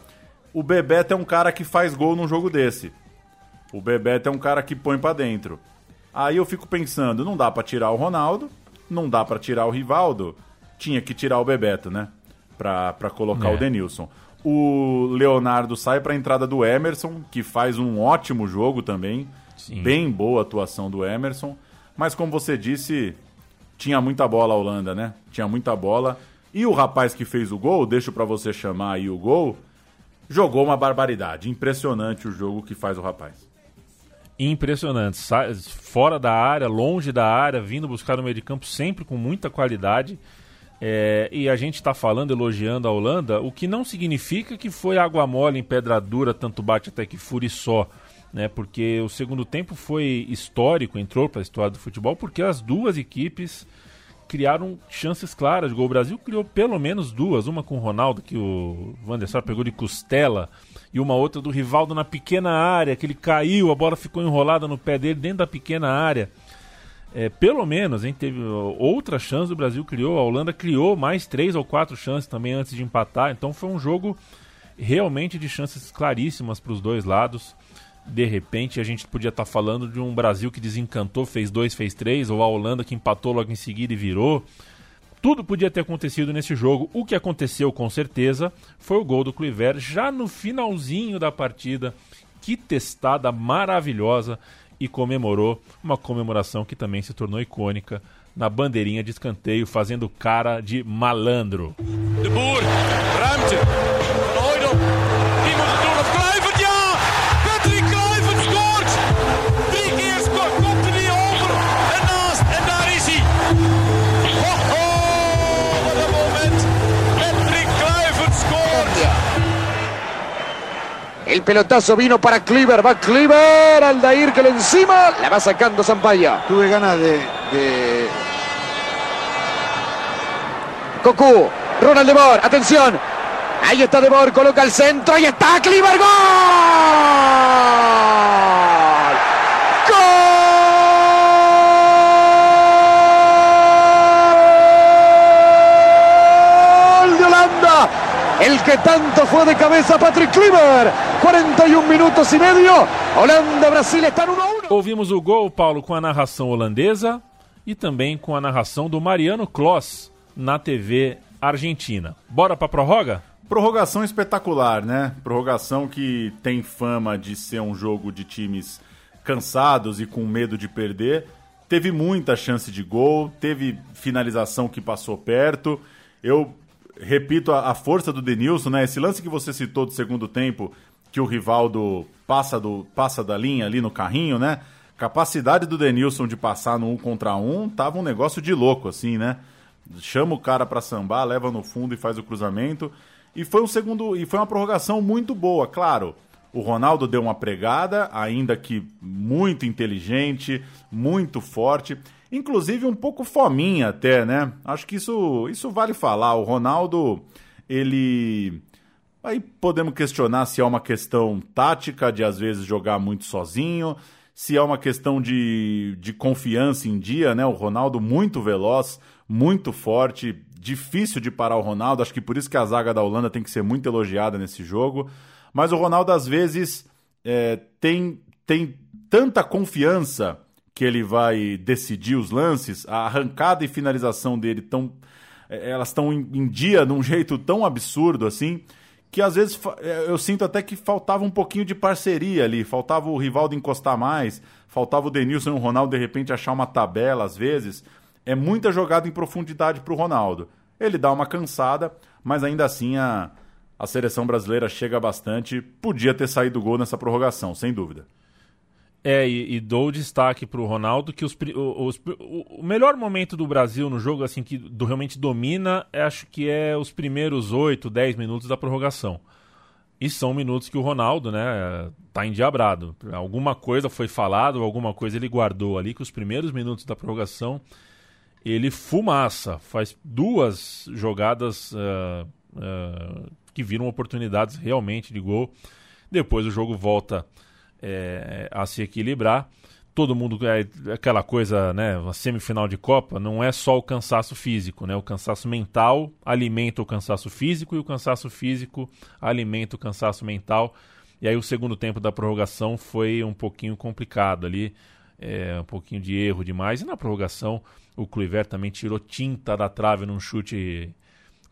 "O Bebeto é um cara que faz gol num jogo desse. O Bebeto é um cara que põe pra dentro". Aí eu fico pensando, não dá pra tirar o Ronaldo, não dá pra tirar o Rivaldo, tinha que tirar o Bebeto, né? Pra colocar É. o Denilson. O Leonardo sai pra entrada do Emerson, que faz um ótimo jogo também. Sim. Bem boa atuação do Emerson. Mas como você disse, tinha muita bola a Holanda, né? Tinha muita bola. E o rapaz que fez o gol, deixo pra você chamar aí o gol, jogou uma barbaridade. Impressionante o jogo que faz o rapaz. Impressionante. Fora da área, longe da área, vindo buscar no meio de campo, sempre com muita qualidade. É, e a gente está falando, elogiando a Holanda, o que não significa que foi água mole em pedra dura, tanto bate até que fure só. Né, porque o segundo tempo foi histórico, entrou para a história do futebol, porque as duas equipes criaram chances claras de gol. O Brasil criou pelo menos duas, uma com o Ronaldo, que o Van pegou de costela, e uma outra do Rivaldo na pequena área, que ele caiu, a bola ficou enrolada no pé dele dentro da pequena área. É, pelo menos, hein, teve outra chance o Brasil criou, a Holanda criou mais três ou quatro chances também antes de empatar, então foi um jogo realmente de chances claríssimas para os dois lados. De repente a gente podia estar falando de um Brasil que desencantou, fez dois, fez três, ou a Holanda que empatou logo em seguida e virou. Tudo podia ter acontecido nesse jogo. O que aconteceu com certeza foi o gol do Kluivert já no finalzinho da partida. Que testada maravilhosa e comemorou uma comemoração que também se tornou icônica na bandeirinha de escanteio, fazendo cara de malandro. De Boer, ruimte. El pelotazo vino para Cleaver, va Cleaver, Aldair que lo encima, la va sacando Zampaya. Tuve ganas de, de- Cocu, Ronald de Boer, atención. Ahí está de Boer, coloca el centro, ahí está Cleaver, gol. Gol de Holanda. El que tanto fue de cabeza Patrick Cleaver. 41 minutos y medio. Holanda, Brasil están 1 a 1. Ouvimos o gol, Paulo, com a narração holandesa e também com a narração do Mariano Kloss na TV argentina. Bora pra prorroga? Prorrogação espetacular, né? Prorrogação que tem fama de ser um jogo de times cansados e com medo de perder. Teve muita chance de gol, teve finalização que passou perto. Eu repito a, a força do Denilson, né? Esse lance que você citou do segundo tempo, que o Rivaldo passa, do, passa da linha ali no carrinho, né? Capacidade do Denilson de passar no um contra um tava um negócio de louco, assim, né? Chama o cara para sambar, leva no fundo e faz o cruzamento. E foi um segundo. E foi uma prorrogação muito boa, claro. O Ronaldo deu uma pregada, ainda que muito inteligente, muito forte, inclusive um pouco fominha até, né? Acho que isso, isso vale falar. O Ronaldo, ele. Aí podemos questionar se é uma questão tática de às vezes jogar muito sozinho, se é uma questão de, de confiança em dia, né? O Ronaldo muito veloz, muito forte, difícil de parar o Ronaldo. Acho que por isso que a zaga da Holanda tem que ser muito elogiada nesse jogo. Mas o Ronaldo, às vezes, é, tem, tem tanta confiança que ele vai decidir os lances, a arrancada e finalização dele tão, é, elas estão em, em, dia de um jeito tão absurdo assim, que às vezes é, eu sinto até que faltava um pouquinho de parceria ali, faltava o Rivaldo encostar mais, faltava o Denilson e o Ronaldo de repente achar uma tabela às vezes. É muita jogada em profundidade para o Ronaldo. Ele dá uma cansada, mas ainda assim a, a seleção brasileira chega bastante. Podia ter saído gol nessa prorrogação, sem dúvida. É, e, e dou destaque para o Ronaldo que os, os, o, melhor momento do Brasil no jogo, assim, que do, realmente domina, é, acho que é os primeiros 8, 10 minutos da prorrogação. E são minutos que o Ronaldo, né, tá endiabrado. Alguma coisa foi falado, alguma coisa ele guardou ali, que os primeiros minutos da prorrogação ele fumaça, faz duas jogadas uh, uh, que viram oportunidades realmente de gol. Depois o jogo volta é, a se equilibrar. Todo mundo é aquela coisa, né? Uma semifinal de Copa não é só o cansaço físico, né? O cansaço mental alimenta o cansaço físico e o cansaço físico alimenta o cansaço mental. E aí o segundo tempo da prorrogação foi um pouquinho complicado ali, é, um pouquinho de erro demais. E na prorrogação o Kluivert também tirou tinta da trave num chute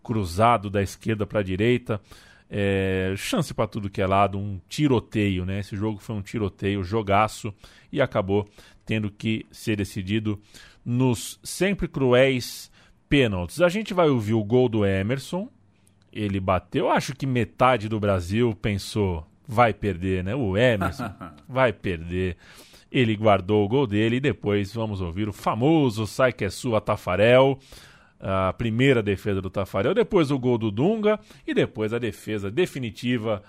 cruzado da esquerda para a direita. É, chance para tudo que é lado, um tiroteio, né? Esse jogo foi um tiroteio, jogaço, e acabou tendo que ser decidido nos sempre cruéis pênaltis. A gente vai ouvir o gol do Emerson, ele bateu, acho que metade do Brasil pensou, vai perder, né? O Emerson vai perder. Ele guardou o gol dele e depois vamos ouvir o famoso Sai que é sua Tafarel a primeira defesa do Tafarel, depois o gol do Dunga e depois a defesa definitiva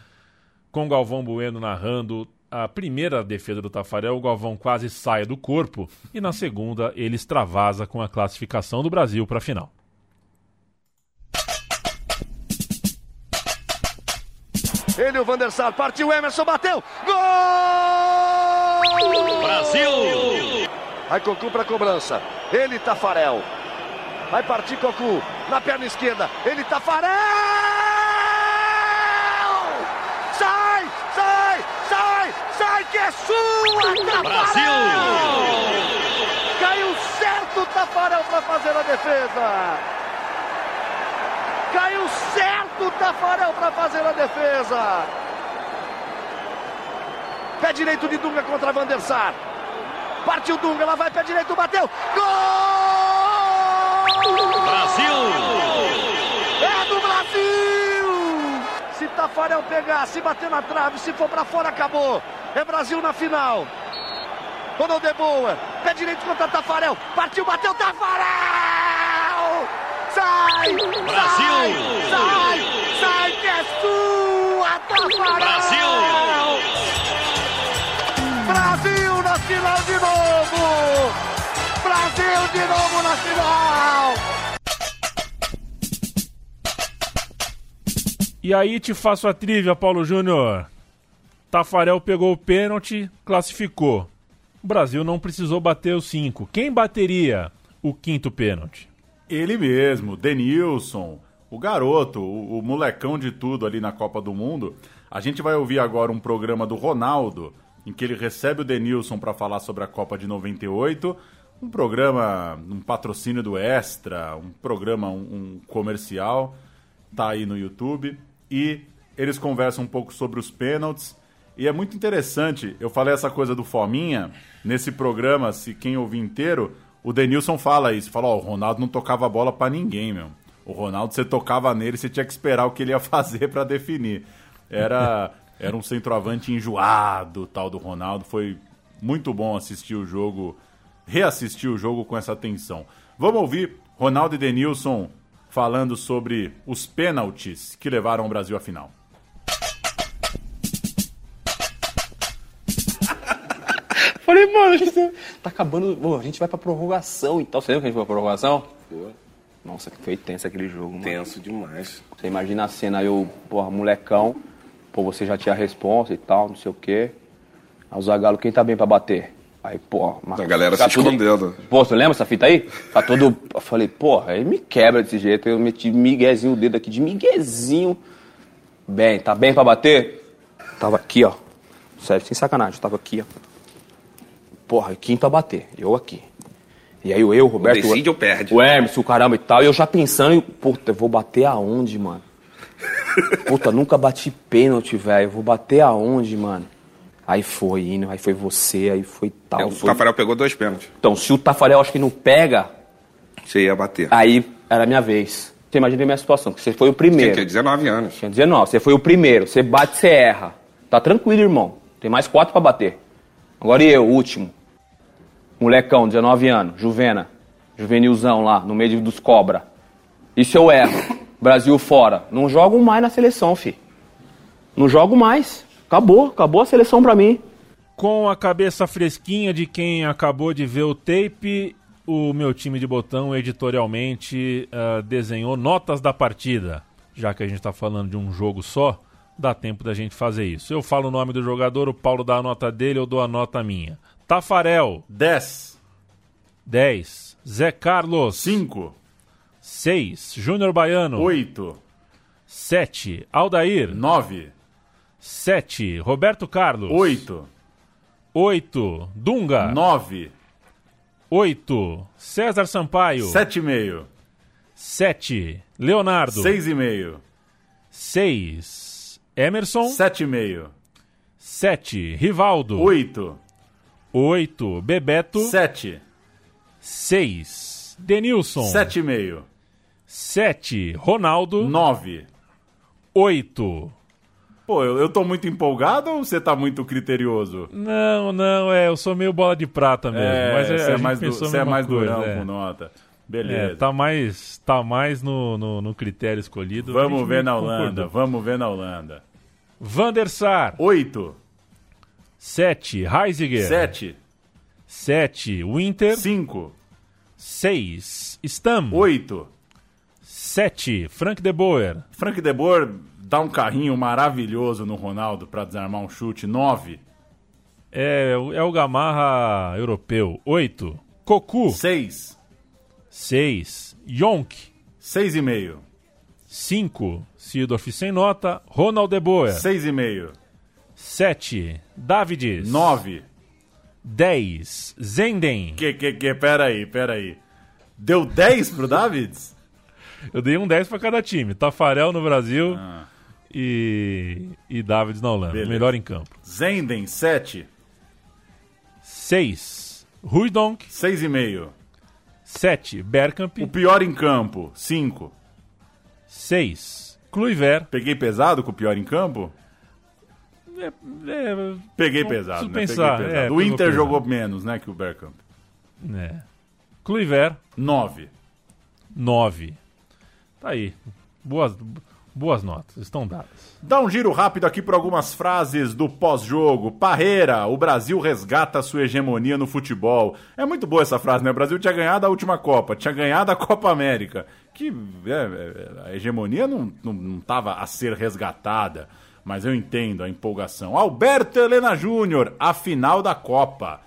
com Galvão Bueno narrando a primeira defesa do Tafarel, o Galvão quase sai do corpo e na segunda ele extravasa com a classificação do Brasil para a final. Ele, o Van der Sar, partiu, Emerson bateu, gol! Brasil! Aí Cocu para cobrança, ele, Tafarel, Vai partir Cocu na perna esquerda. Ele tá Farel! Sai, sai, sai, sai que é sua, Tafarel! Brasil! Caiu certo Tafarel para fazer a defesa. Caiu certo Tafarel para fazer a defesa. Pé direito de Dunga contra Van der Sar. Partiu Dunga, ela vai pé direito, bateu. Gol! Brasil! É do Brasil! Se Tafarel pegar, se bater na trave, se for para fora, acabou. É Brasil na final. Ronaldo de boa. Pé direito contra Tafarel. Partiu, bateu Tafarel! Sai! Brasil! Sai! Sai, sai que é sua, Tafarel! Brasil! Brasil na final de novo! Brasil de novo na final! E aí te faço a trivia, Paulo Júnior. Tafarel pegou o pênalti, classificou. O Brasil não precisou bater os cinco. Quem bateria o quinto pênalti? Ele mesmo, Denilson, o garoto, o, o molecão de tudo ali na Copa do Mundo. A gente vai ouvir agora um programa do Ronaldo, em que ele recebe o Denilson para falar sobre a Copa de 98 um programa, um patrocínio do Extra, um programa, um, um comercial, tá aí no YouTube. E eles conversam um pouco sobre os pênaltis. E é muito interessante, eu falei essa coisa do Fominha, nesse programa, se quem ouvir inteiro, o Denilson fala isso, fala, ó, o Ronaldo não tocava a bola para ninguém, meu. O Ronaldo, você tocava nele, você tinha que esperar o que ele ia fazer para definir. Era, era um centroavante enjoado, tal do Ronaldo. Foi muito bom assistir o jogo, reassistir o jogo com essa atenção. Vamos ouvir Ronaldo e Denilson falando sobre os pênaltis que levaram o Brasil à final. Falei, mano, a gente tá acabando. Pô, a gente vai pra prorrogação e tal. Você lembra que a gente foi pra prorrogação? Pô. Nossa, que foi tenso aquele jogo, mano. Tenso demais. Você imagina a cena, eu, porra, molecão. Pô, você já tinha a responsa e tal, não sei o quê. Aí o Zagalo, quem tá bem pra bater? Aí, pô, A galera se tudo... escondendo. Pô, você lembra essa fita aí? Tá todo. Eu falei, porra, aí me quebra desse jeito. Eu meti miguezinho o dedo aqui de miguezinho. Bem, tá bem pra bater? Tava aqui, ó. Sério, sem sacanagem, tava aqui, ó. Porra, quem pra bater? Eu aqui. E aí eu, eu Roberto. decide ou perde. O Hermes, o caramba e tal. E eu já pensando, puta, eu vou bater aonde, mano? Puta, nunca bati pênalti, velho. Eu vou bater aonde, mano? Aí foi indo, aí foi você, aí foi tal. É, o foi... Tafarel pegou dois pênaltis. Então, se o Tafarel acho que não pega, Você ia bater. aí era a minha vez. Você imagina a minha situação, que você foi o primeiro. Tinha que 19 anos. Tinha 19, você foi o primeiro. Você bate, você erra. Tá tranquilo, irmão. Tem mais quatro pra bater. Agora e eu, o último. Molecão, 19 anos, Juvena. Juvenilzão lá, no meio dos cobra. E se eu erro? Brasil fora. Não jogo mais na seleção, fi. Não jogo mais. Acabou, acabou a seleção pra mim. Com a cabeça fresquinha de quem acabou de ver o tape, o meu time de botão editorialmente ah, desenhou notas da partida. Já que a gente está falando de um jogo só, dá tempo da gente fazer isso. Eu falo o nome do jogador, o Paulo dá a nota dele, eu dou a nota minha. Tafarel, 10. 10. Zé Carlos, 5. 6. Júnior Baiano, 8. 7. Aldair, 9. 7. Roberto Carlos, 8. 8. Dunga, 9. 8. César Sampaio, 7,5. 7. Leonardo, 6,5. 6. Emerson, 7,5. 7. Rivaldo, 8. 8. Bebeto, 7. 6. Denilson, 7,5. 7. Ronaldo, 9. 8. Pô, eu, eu tô muito empolgado ou você tá muito criterioso? Não, não, é, eu sou meio bola de prata mesmo. É, mas é, você é mais, du- a você é mais coisa, durão é. com nota. É, Beleza. tá mais, tá mais no, no, no critério escolhido. Vamos ver na Holanda. concordou. Vamos ver na Holanda. Van der Sar, 8. 7. Heisiger, 7. 7. Winter, 5. 6. Stam, 8. 7. Frank de Boer, Frank De Boer dá um carrinho maravilhoso no Ronaldo pra desarmar um chute. 9. é, o- é o Gamarra europeu. 8. Cocu, 6. 6. Yonk, 6,5. 5. Seedorf sem nota. Ronald de Boer, 6,5. 7. Davids, 9. 10. Zenden. Que, que, que, peraí, peraí. Deu 10 pro Davids? Eu dei um 10 pra cada time. Tafarel no Brasil Ah, e, e Davids na Holanda. Beleza. Melhor em campo. Zenden, 7. 6. Ruidonk. 6,5. 7. Bergkamp. O pior em campo, 5. 6. Kluivert. Peguei pesado com o pior em campo? É, é, Peguei pesado, né? pensar. Peguei É, pesado. o pegou Inter pesado. jogou menos, né, que o Bergkamp. É. Kluivert. 9. 9. Tá aí. Boas, boas notas. Estão dadas. Dá um giro rápido aqui por algumas frases do pós-jogo. Parreira, o Brasil resgata sua hegemonia no futebol. É muito boa essa frase, né? O Brasil tinha ganhado a última Copa, tinha ganhado a Copa América. Que é, é, a hegemonia não, não, não tava a ser resgatada, mas eu entendo a empolgação. Alberto Helena Júnior, a final da Copa.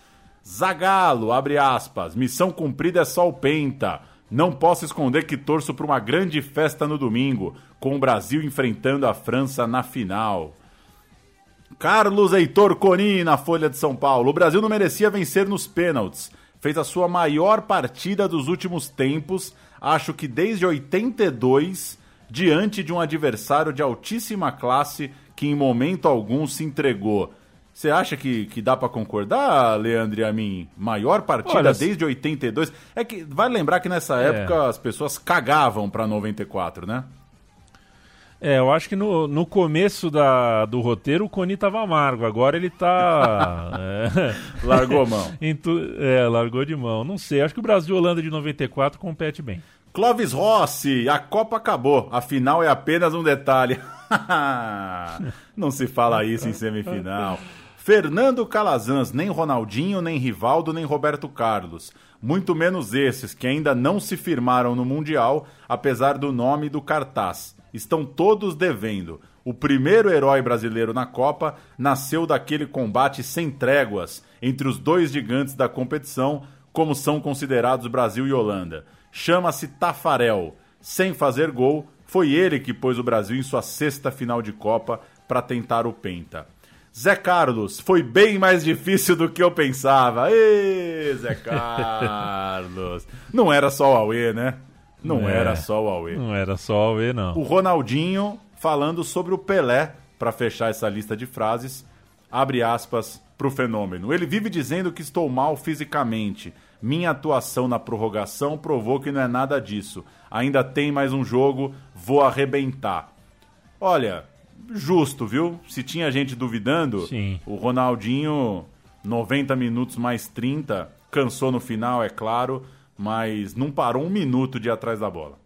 Zagalo, abre aspas, missão cumprida é só o Penta. Não posso esconder que torço para uma grande festa no domingo, com o Brasil enfrentando a França na final. Carlos Heitor Coni na Folha de São Paulo. O Brasil não merecia vencer nos pênaltis. Fez a sua maior partida dos últimos tempos. Acho que desde 82 diante de um adversário de altíssima classe que em momento algum se entregou. Você acha que, que dá para concordar, Leandro e a mim? Maior partida Olha, desde 82. É que vai lembrar que nessa É. época as pessoas cagavam para 94, né? É, eu acho que no, no começo da, do roteiro o Coni tava amargo, agora ele tá. é, Largou a mão. tu- é, largou de mão. Não sei, acho que o Brasil e Holanda de 94 compete bem. Clóvis Rossi, a Copa acabou. A final é apenas um detalhe. Não se fala isso em semifinal. Fernando Calazans, nem Ronaldinho, nem Rivaldo, nem Roberto Carlos. Muito menos esses que ainda não se firmaram no Mundial, apesar do nome e do cartaz. Estão todos devendo. O primeiro herói brasileiro na Copa nasceu daquele combate sem tréguas entre os dois gigantes da competição, como são considerados Brasil e Holanda. Chama-se Tafarel. Sem fazer gol, foi ele que pôs o Brasil em sua sexta final de Copa para tentar o Penta. Zé Carlos, foi bem mais difícil do que eu pensava. Ê, Zé Carlos. Não era só o Aue, né? Não É, era só o Aue. Não era só o E, não. O Ronaldinho falando sobre o Pelé, para fechar essa lista de frases, abre aspas pro fenômeno. Ele vive dizendo que estou mal fisicamente. Minha atuação na prorrogação provou que não é nada disso. Ainda tem mais um jogo, vou arrebentar. Olha, justo, viu? Se tinha gente duvidando, Sim. o Ronaldinho, 90 minutos mais 30, cansou no final, é claro, mas não parou um minuto de ir atrás da bola.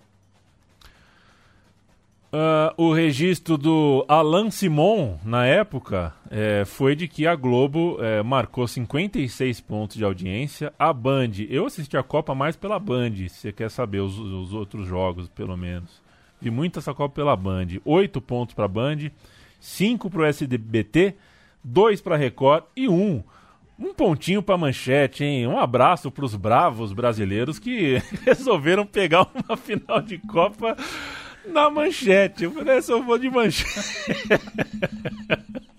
Ah, o registro do Alan Simon, na época, eh, foi de que a Globo eh, marcou 56 pontos de audiência. A Band, eu assisti a Copa mais pela Band, se você quer saber os, os outros jogos, pelo menos. Vi muito essa Copa pela Band. 8 pontos para a Band, 5 para o SBT, 2 para a Record e 1. Um pontinho para manchete, hein? Um abraço para os bravos brasileiros que resolveram pegar uma final de Copa na manchete. Eu falei, eu vou de manchete.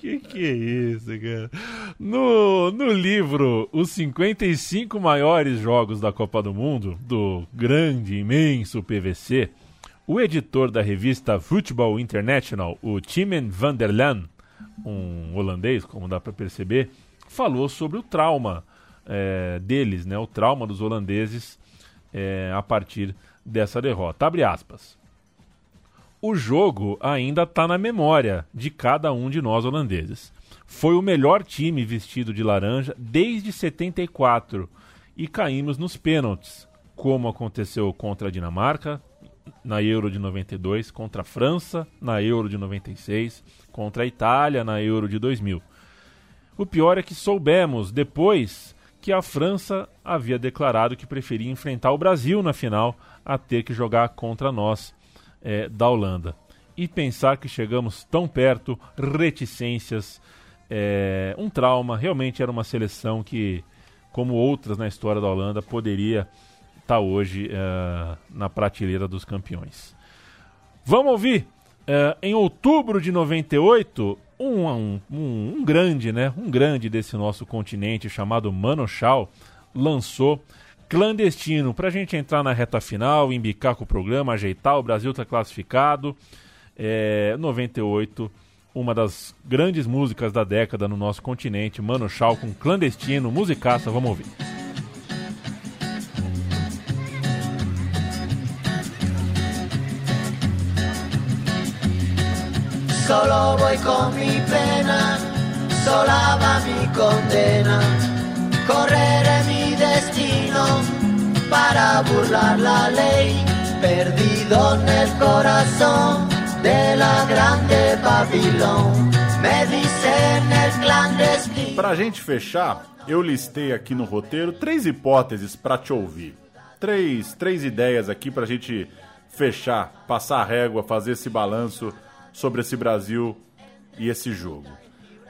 que que é isso, cara? No, no livro Os 55 Maiores Jogos da Copa do Mundo, do grande, imenso PVC, o editor da revista Football International, o Timen van der Laan, um holandês, como dá para perceber, falou sobre o trauma eh, deles, né? O trauma dos holandeses eh, a partir dessa derrota. Abre aspas. O jogo ainda está na memória de cada um de nós holandeses. Foi o melhor time vestido de laranja desde 74 e caímos nos pênaltis, como aconteceu contra a Dinamarca na Euro de 92, contra a França na Euro de 96, contra a Itália na Euro de 2000. O pior é que soubemos depois que a França havia declarado que preferia enfrentar o Brasil na final a ter que jogar contra nós eh, da Holanda. E pensar que chegamos tão perto, reticências, eh, um trauma. Realmente era uma seleção que, como outras na história da Holanda, poderia estar hoje eh, na prateleira dos campeões. Vamos ouvir, eh, em outubro de 98, um, um, um, um grande, né? Um grande desse nosso continente chamado Mano Chao lançou Clandestino pra gente entrar na reta final, embicar com o programa, ajeitar. O Brasil tá classificado. É, 98, uma das grandes músicas da década no nosso continente, Mano Chao com Clandestino, musicaça, vamos ouvir. Solo voy con mi pena, sola va mi condena. Correré destino para burlar la ley, perdido en el corazón de la grande Babilón. Me dicen el clandestino. Pra gente fechar, eu listei aqui no roteiro três hipóteses pra te ouvir. Três, três ideias aqui pra gente fechar, passar a régua, fazer esse balanço sobre esse Brasil e esse jogo.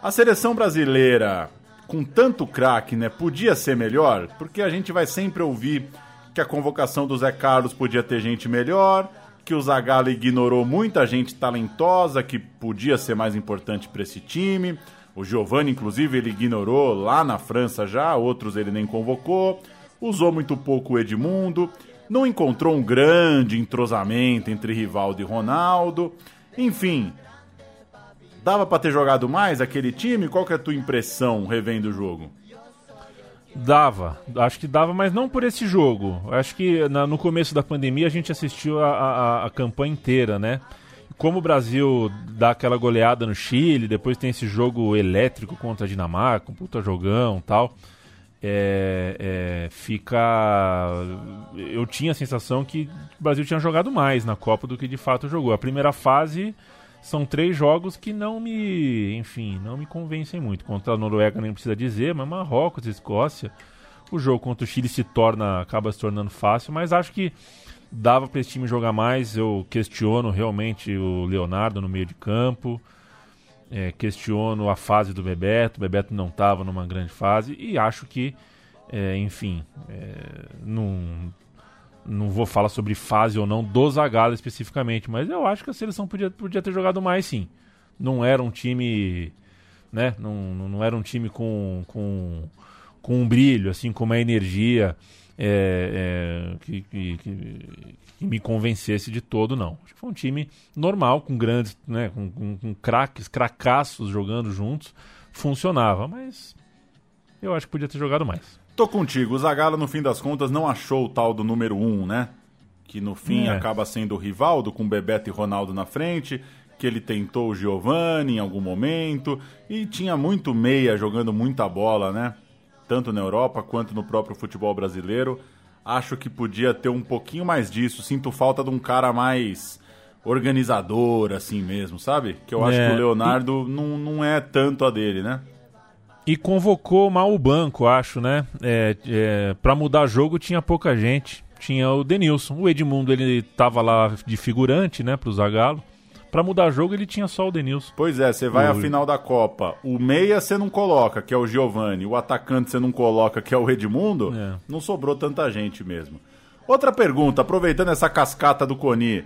A seleção brasileira, com tanto craque, né, podia ser melhor, porque a gente vai sempre ouvir que a convocação do Zé Carlos podia ter gente melhor, que o Zagallo ignorou muita gente talentosa que podia ser mais importante para esse time. O Giovani, inclusive, ele ignorou lá na França já, outros ele nem convocou. Usou muito pouco o Edmundo. não encontrou um grande entrosamento entre Rivaldo e Ronaldo. Enfim, dava para ter jogado mais aquele time? Qual que é a tua impressão revendo o jogo? Dava, acho que dava, mas não por esse jogo. Acho que na, no começo da pandemia a gente assistiu a, a, a, campanha inteira, né? Como o Brasil dá aquela goleada no Chile, depois tem esse jogo elétrico contra a Dinamarca, um puta jogão tal. É, é, fica. Eu tinha a sensação que o Brasil tinha jogado mais na Copa do que de fato jogou. A primeira fase são três jogos que não me, enfim, não me convencem muito. Contra a Noruega nem precisa dizer, mas Marrocos, Escócia, o jogo contra o Chile se torna, acaba se tornando fácil, mas acho que dava para esse time jogar mais. Eu questiono realmente o Leonardo no meio de campo. É, questiono a fase do Bebeto. O Bebeto não estava numa grande fase e acho que, é, enfim, é, não, não vou falar sobre fase ou não do Zagallo especificamente, mas eu acho que a seleção podia, podia ter jogado mais sim. Não era um time, né? Não, não era um time com, com, com um brilho, assim, com uma energia é, é, que, que, que, me convencesse de todo, não. Acho que foi um time normal, com grandes, né? Com, com, com craques, cracaços jogando juntos, funcionava, mas eu acho que podia ter jogado mais. Tô contigo. O Zagallo, no fim das contas, não achou o tal do número 1, um, né? Que no fim é. acaba sendo o Rivaldo, com Bebeto e Ronaldo na frente. Que ele tentou o Giovani em algum momento. E tinha muito meia jogando muita bola, né? Tanto na Europa quanto no próprio futebol brasileiro. Acho que podia ter um pouquinho mais disso. Sinto falta de um cara mais organizador, assim mesmo, sabe? Que eu acho é. que o Leonardo e... não, não é tanto a dele, né? E convocou mal o banco, acho, né? É, é, para mudar jogo tinha pouca gente. Tinha o Denilson. O Edmundo ele tava lá de figurante, né, pro Zagallo. Para mudar jogo ele tinha só o Denilson. Pois é, você vai à final da Copa. O meia você não coloca, que é o Giovani. O atacante você não coloca, que é o Edmundo. É. Não sobrou tanta gente mesmo. Outra pergunta, aproveitando essa cascata do Coni.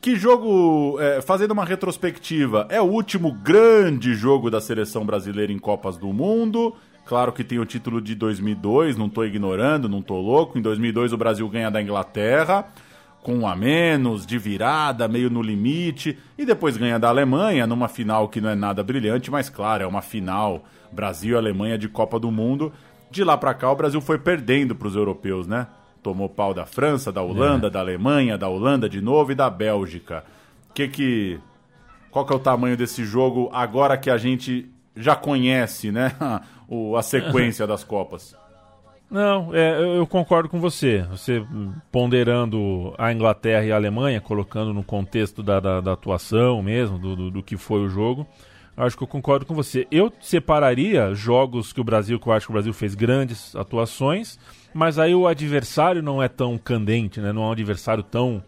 Que jogo, é, fazendo uma retrospectiva, é o último grande jogo da seleção brasileira em Copas do Mundo? Claro que tem o título de 2002, não estou ignorando, não estou louco. Em 2002 o Brasil ganha da Inglaterra, com um a menos, de virada, meio no limite. E depois ganha da Alemanha, numa final que não é nada brilhante, mas claro, é uma final Brasil e Alemanha de Copa do Mundo. De lá para cá o Brasil foi perdendo para os europeus, né? Tomou pau da França, da Holanda, é. da Alemanha, da Holanda de novo e da Bélgica. Que que qual que é o tamanho desse jogo agora que a gente já conhece, né, o, a sequência das copas? Não, é, eu concordo com você. Você ponderando a Inglaterra e a Alemanha, colocando no contexto da, da, da atuação mesmo, do, do, do, que foi o jogo, acho que eu concordo com você. Eu separaria jogos que o Brasil, que eu acho que o Brasil fez grandes atuações, mas aí o adversário não é tão candente, né? não é um adversário tão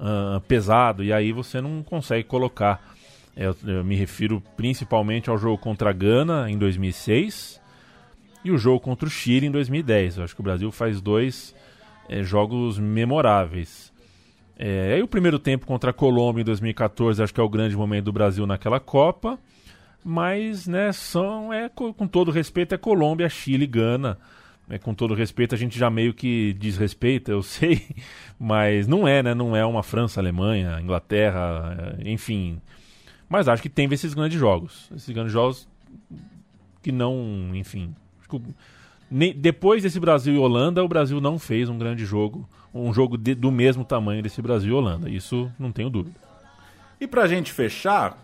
uh, pesado, e aí você não consegue colocar. Eu, eu, me refiro principalmente ao jogo contra a Gana em 2006 e o jogo contra o Chile em 2010. Eu acho que o Brasil faz dois é, jogos memoráveis. É, aí o primeiro tempo contra a Colômbia em 2014 acho que é o grande momento do Brasil naquela Copa. Mas, né, são, é, com todo respeito, é Colômbia, Chile, Gana né, com todo respeito, a gente já meio que desrespeita, eu sei, mas não é, né? Não é uma França, Alemanha, Inglaterra, eh, enfim. Mas acho que tem esses grandes jogos. Esses grandes jogos que não, enfim. depois desse Brasil e Holanda, o Brasil não fez um grande jogo, um jogo de, do mesmo tamanho desse Brasil e Holanda. Isso não tenho dúvida. E pra gente fechar,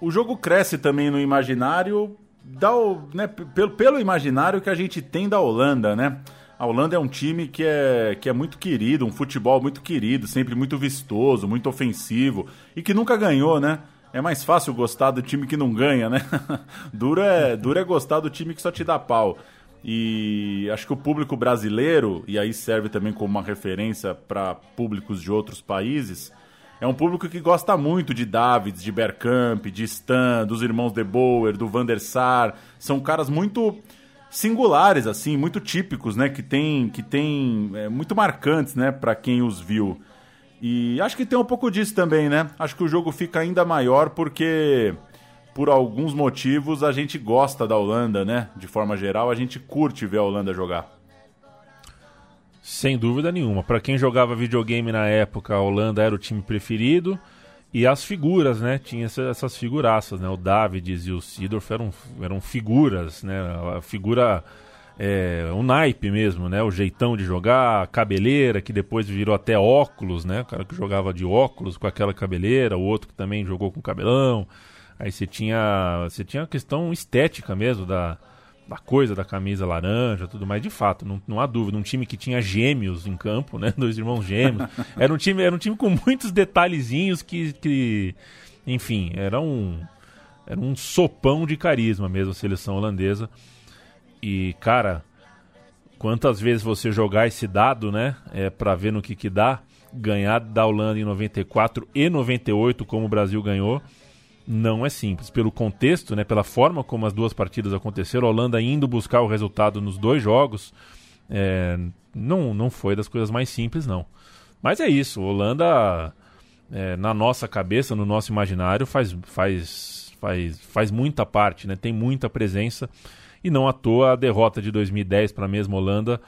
o jogo cresce também no imaginário o, né, pelo, pelo imaginário que a gente tem da Holanda, né? A Holanda é um time que é, que é muito querido, um futebol muito querido, sempre muito vistoso, muito ofensivo e que nunca ganhou, né? É mais fácil gostar do time que não ganha, né? duro, é, duro é gostar do time que só te dá pau. E acho que o público brasileiro, e aí serve também como uma referência para públicos de outros países, é um público que gosta muito de Davids, de Bergkamp, de Stan, dos irmãos De Boer, do Van der Sar. São caras muito singulares, assim, muito típicos, né? Que tem, que tem é, muito marcantes, né? Para quem os viu. E acho que tem um pouco disso também, né? Acho que o jogo fica ainda maior porque, por alguns motivos, a gente gosta da Holanda, né? De forma geral, a gente curte ver a Holanda jogar. Sem dúvida nenhuma. Para quem jogava videogame na época, a Holanda era o time preferido. E as figuras, né? Tinha essas figuraças, né? O Davids e o Sidorf eram, eram figuras, né? A figura, é, um naipe mesmo, né? O jeitão de jogar, a cabeleira, que depois virou até óculos, né? O cara que jogava de óculos com aquela cabeleira, o outro que também jogou com cabelão. Aí você tinha, você tinha a questão estética mesmo da, da coisa da camisa laranja, tudo mais. De fato, não, não há dúvida. Um time que tinha gêmeos em campo, né? Dois irmãos gêmeos. Era um time, era um time com muitos detalhezinhos que, que enfim, era um, era um sopão de carisma mesmo a seleção holandesa. E, cara, quantas vezes você jogar esse dado, né? É, para ver no que que dá. Ganhar da Holanda em 94 e 98, como o Brasil ganhou não é simples. Pelo contexto, né, pela forma como as duas partidas aconteceram, a Holanda indo buscar o resultado nos dois jogos, é, não, não foi das coisas mais simples, não. Mas é isso, a Holanda, é, na nossa cabeça, no nosso imaginário, faz, faz, faz, faz muita parte, né, tem muita presença, e não à toa a derrota de 2010 para a mesma Holanda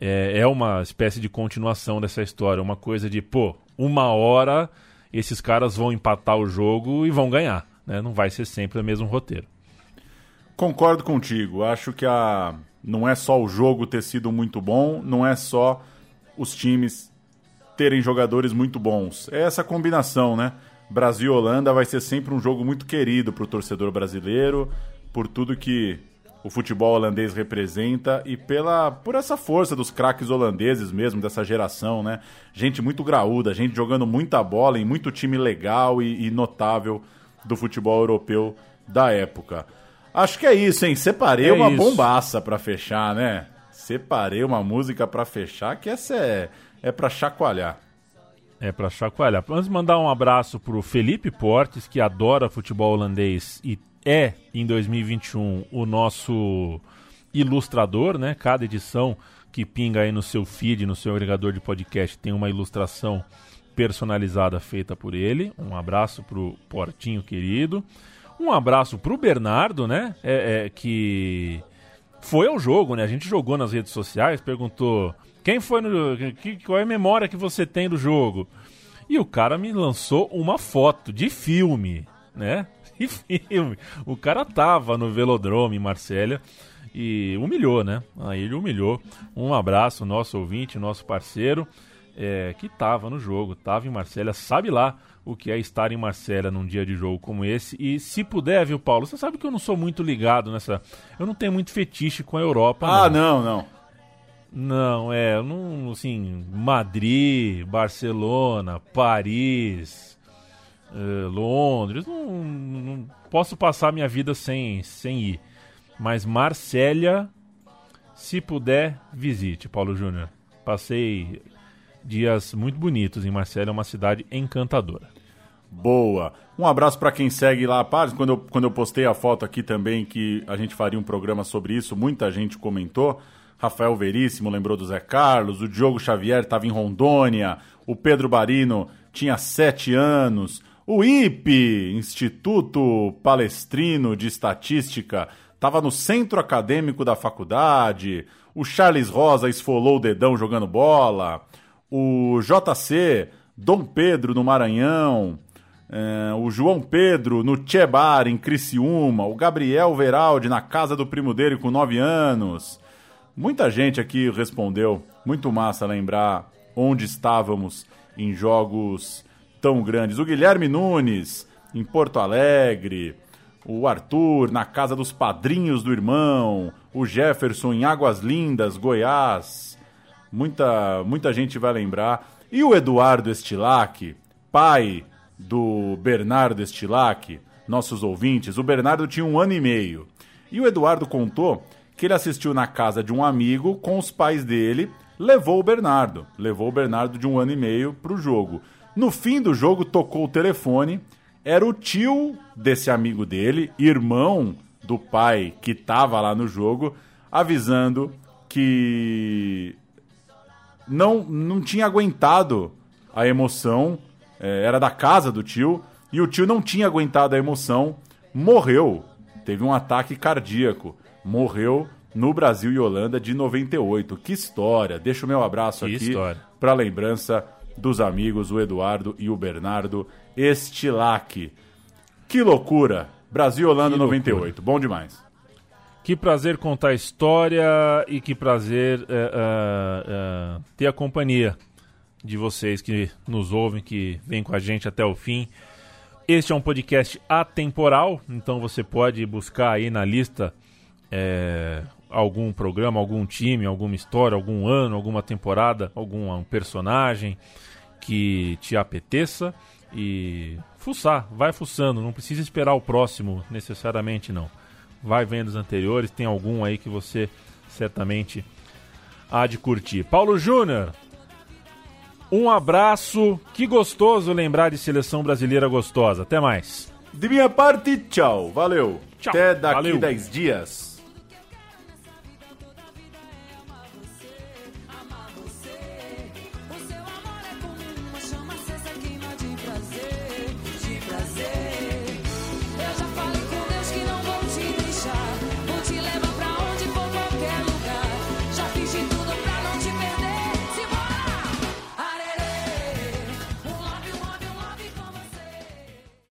é, é uma espécie de continuação dessa história, uma coisa de, pô, uma hora esses caras vão empatar o jogo e vão ganhar. Né? Não vai ser sempre o mesmo roteiro. Concordo contigo. Acho que a... não é só o jogo ter sido muito bom, não é só os times terem jogadores muito bons. É essa combinação, né? Brasil e Holanda vai ser sempre um jogo muito querido para o torcedor brasileiro, por tudo que o futebol holandês representa e pela por essa força dos craques holandeses mesmo dessa geração, né? Gente muito graúda, gente jogando muita bola em muito time legal e, e notável do futebol europeu da época. Acho que é isso, hein? Separei é uma isso. bombaça para fechar, né? Separei uma música para fechar que essa é é para chacoalhar. É para chacoalhar. Vamos mandar um abraço pro Felipe Portes, que adora futebol holandês e é, em 2021, o nosso ilustrador, né? Cada edição que pinga aí no seu feed, no seu agregador de podcast, tem uma ilustração personalizada feita por ele. Um abraço pro Portinho querido. Um abraço pro Bernardo, né? É, é, que foi ao jogo, né? A gente jogou nas redes sociais, perguntou quem foi no. Que, qual é a memória que você tem do jogo? E o cara me lançou uma foto de filme, né? que filme! O cara tava no velodrome em Marsella e humilhou, né? Aí ele humilhou. Um abraço, nosso ouvinte, nosso parceiro, é, que tava no jogo, tava em Marsella, sabe lá o que é estar em Marsella num dia de jogo como esse. E se puder, viu, Paulo? Você sabe que eu não sou muito ligado nessa. Eu não tenho muito fetiche com a Europa. Ah, não, não. Não, é, não, assim, Madrid, Barcelona, Paris, uh, Londres, não, não, posso passar minha vida sem, sem ir. Mas Marsella, se puder, visite, Paulo Júnior. Passei dias muito bonitos em Marsella, é uma cidade encantadora. Boa. Um abraço para quem segue lá a página. Quando eu, quando eu postei a foto aqui também que a gente faria um programa sobre isso, muita gente comentou. Rafael Veríssimo lembrou do Zé Carlos, o Diogo Xavier estava em Rondônia, o Pedro Barino tinha sete anos, o IPE, Instituto Palestrino de Estatística, estava no centro acadêmico da faculdade. O Charles Rosa esfolou o dedão jogando bola. O JC, Dom Pedro no Maranhão. É, o João Pedro no Chebar, em Criciúma. O Gabriel Veraldi na casa do primo dele com 9 anos. Muita gente aqui respondeu. Muito massa lembrar onde estávamos em jogos tão grandes. O Guilherme Nunes, em Porto Alegre. O Arthur, na casa dos padrinhos do irmão. O Jefferson, em Águas Lindas, Goiás. Muita, muita gente vai lembrar. E o Eduardo Estilac, pai do Bernardo Estilac, nossos ouvintes. O Bernardo tinha um ano e meio. E o Eduardo contou que ele assistiu na casa de um amigo com os pais dele, levou o Bernardo. Levou o Bernardo de um ano e meio para o jogo. No fim do jogo, tocou o telefone. Era o tio desse amigo dele, irmão do pai que estava lá no jogo, avisando que não, não tinha aguentado a emoção. É, era da casa do tio. E o tio não tinha aguentado a emoção, morreu. Teve um ataque cardíaco. Morreu no Brasil e Holanda de 98. Que história! Deixa o meu abraço Que aqui para lembrança dos amigos, o Eduardo e o Bernardo Estilac. Que loucura! Brasil Holanda Que loucura. 98. Bom demais. Que prazer contar a história e que prazer é, é, é, ter a companhia de vocês que nos ouvem, que vêm com a gente até o fim. Este é um podcast atemporal, então você pode buscar aí na lista é, algum programa, algum time, alguma história, algum ano, alguma temporada, algum personagem que te apeteça e fuçar, vai fuçando, não precisa esperar o próximo necessariamente não. Vai vendo os anteriores, tem algum aí que você certamente há de curtir. Paulo Júnior, um abraço, que gostoso lembrar de seleção brasileira gostosa. Até mais. De minha parte, tchau. Valeu. Tchau. Até daqui Valeu. 10 dias.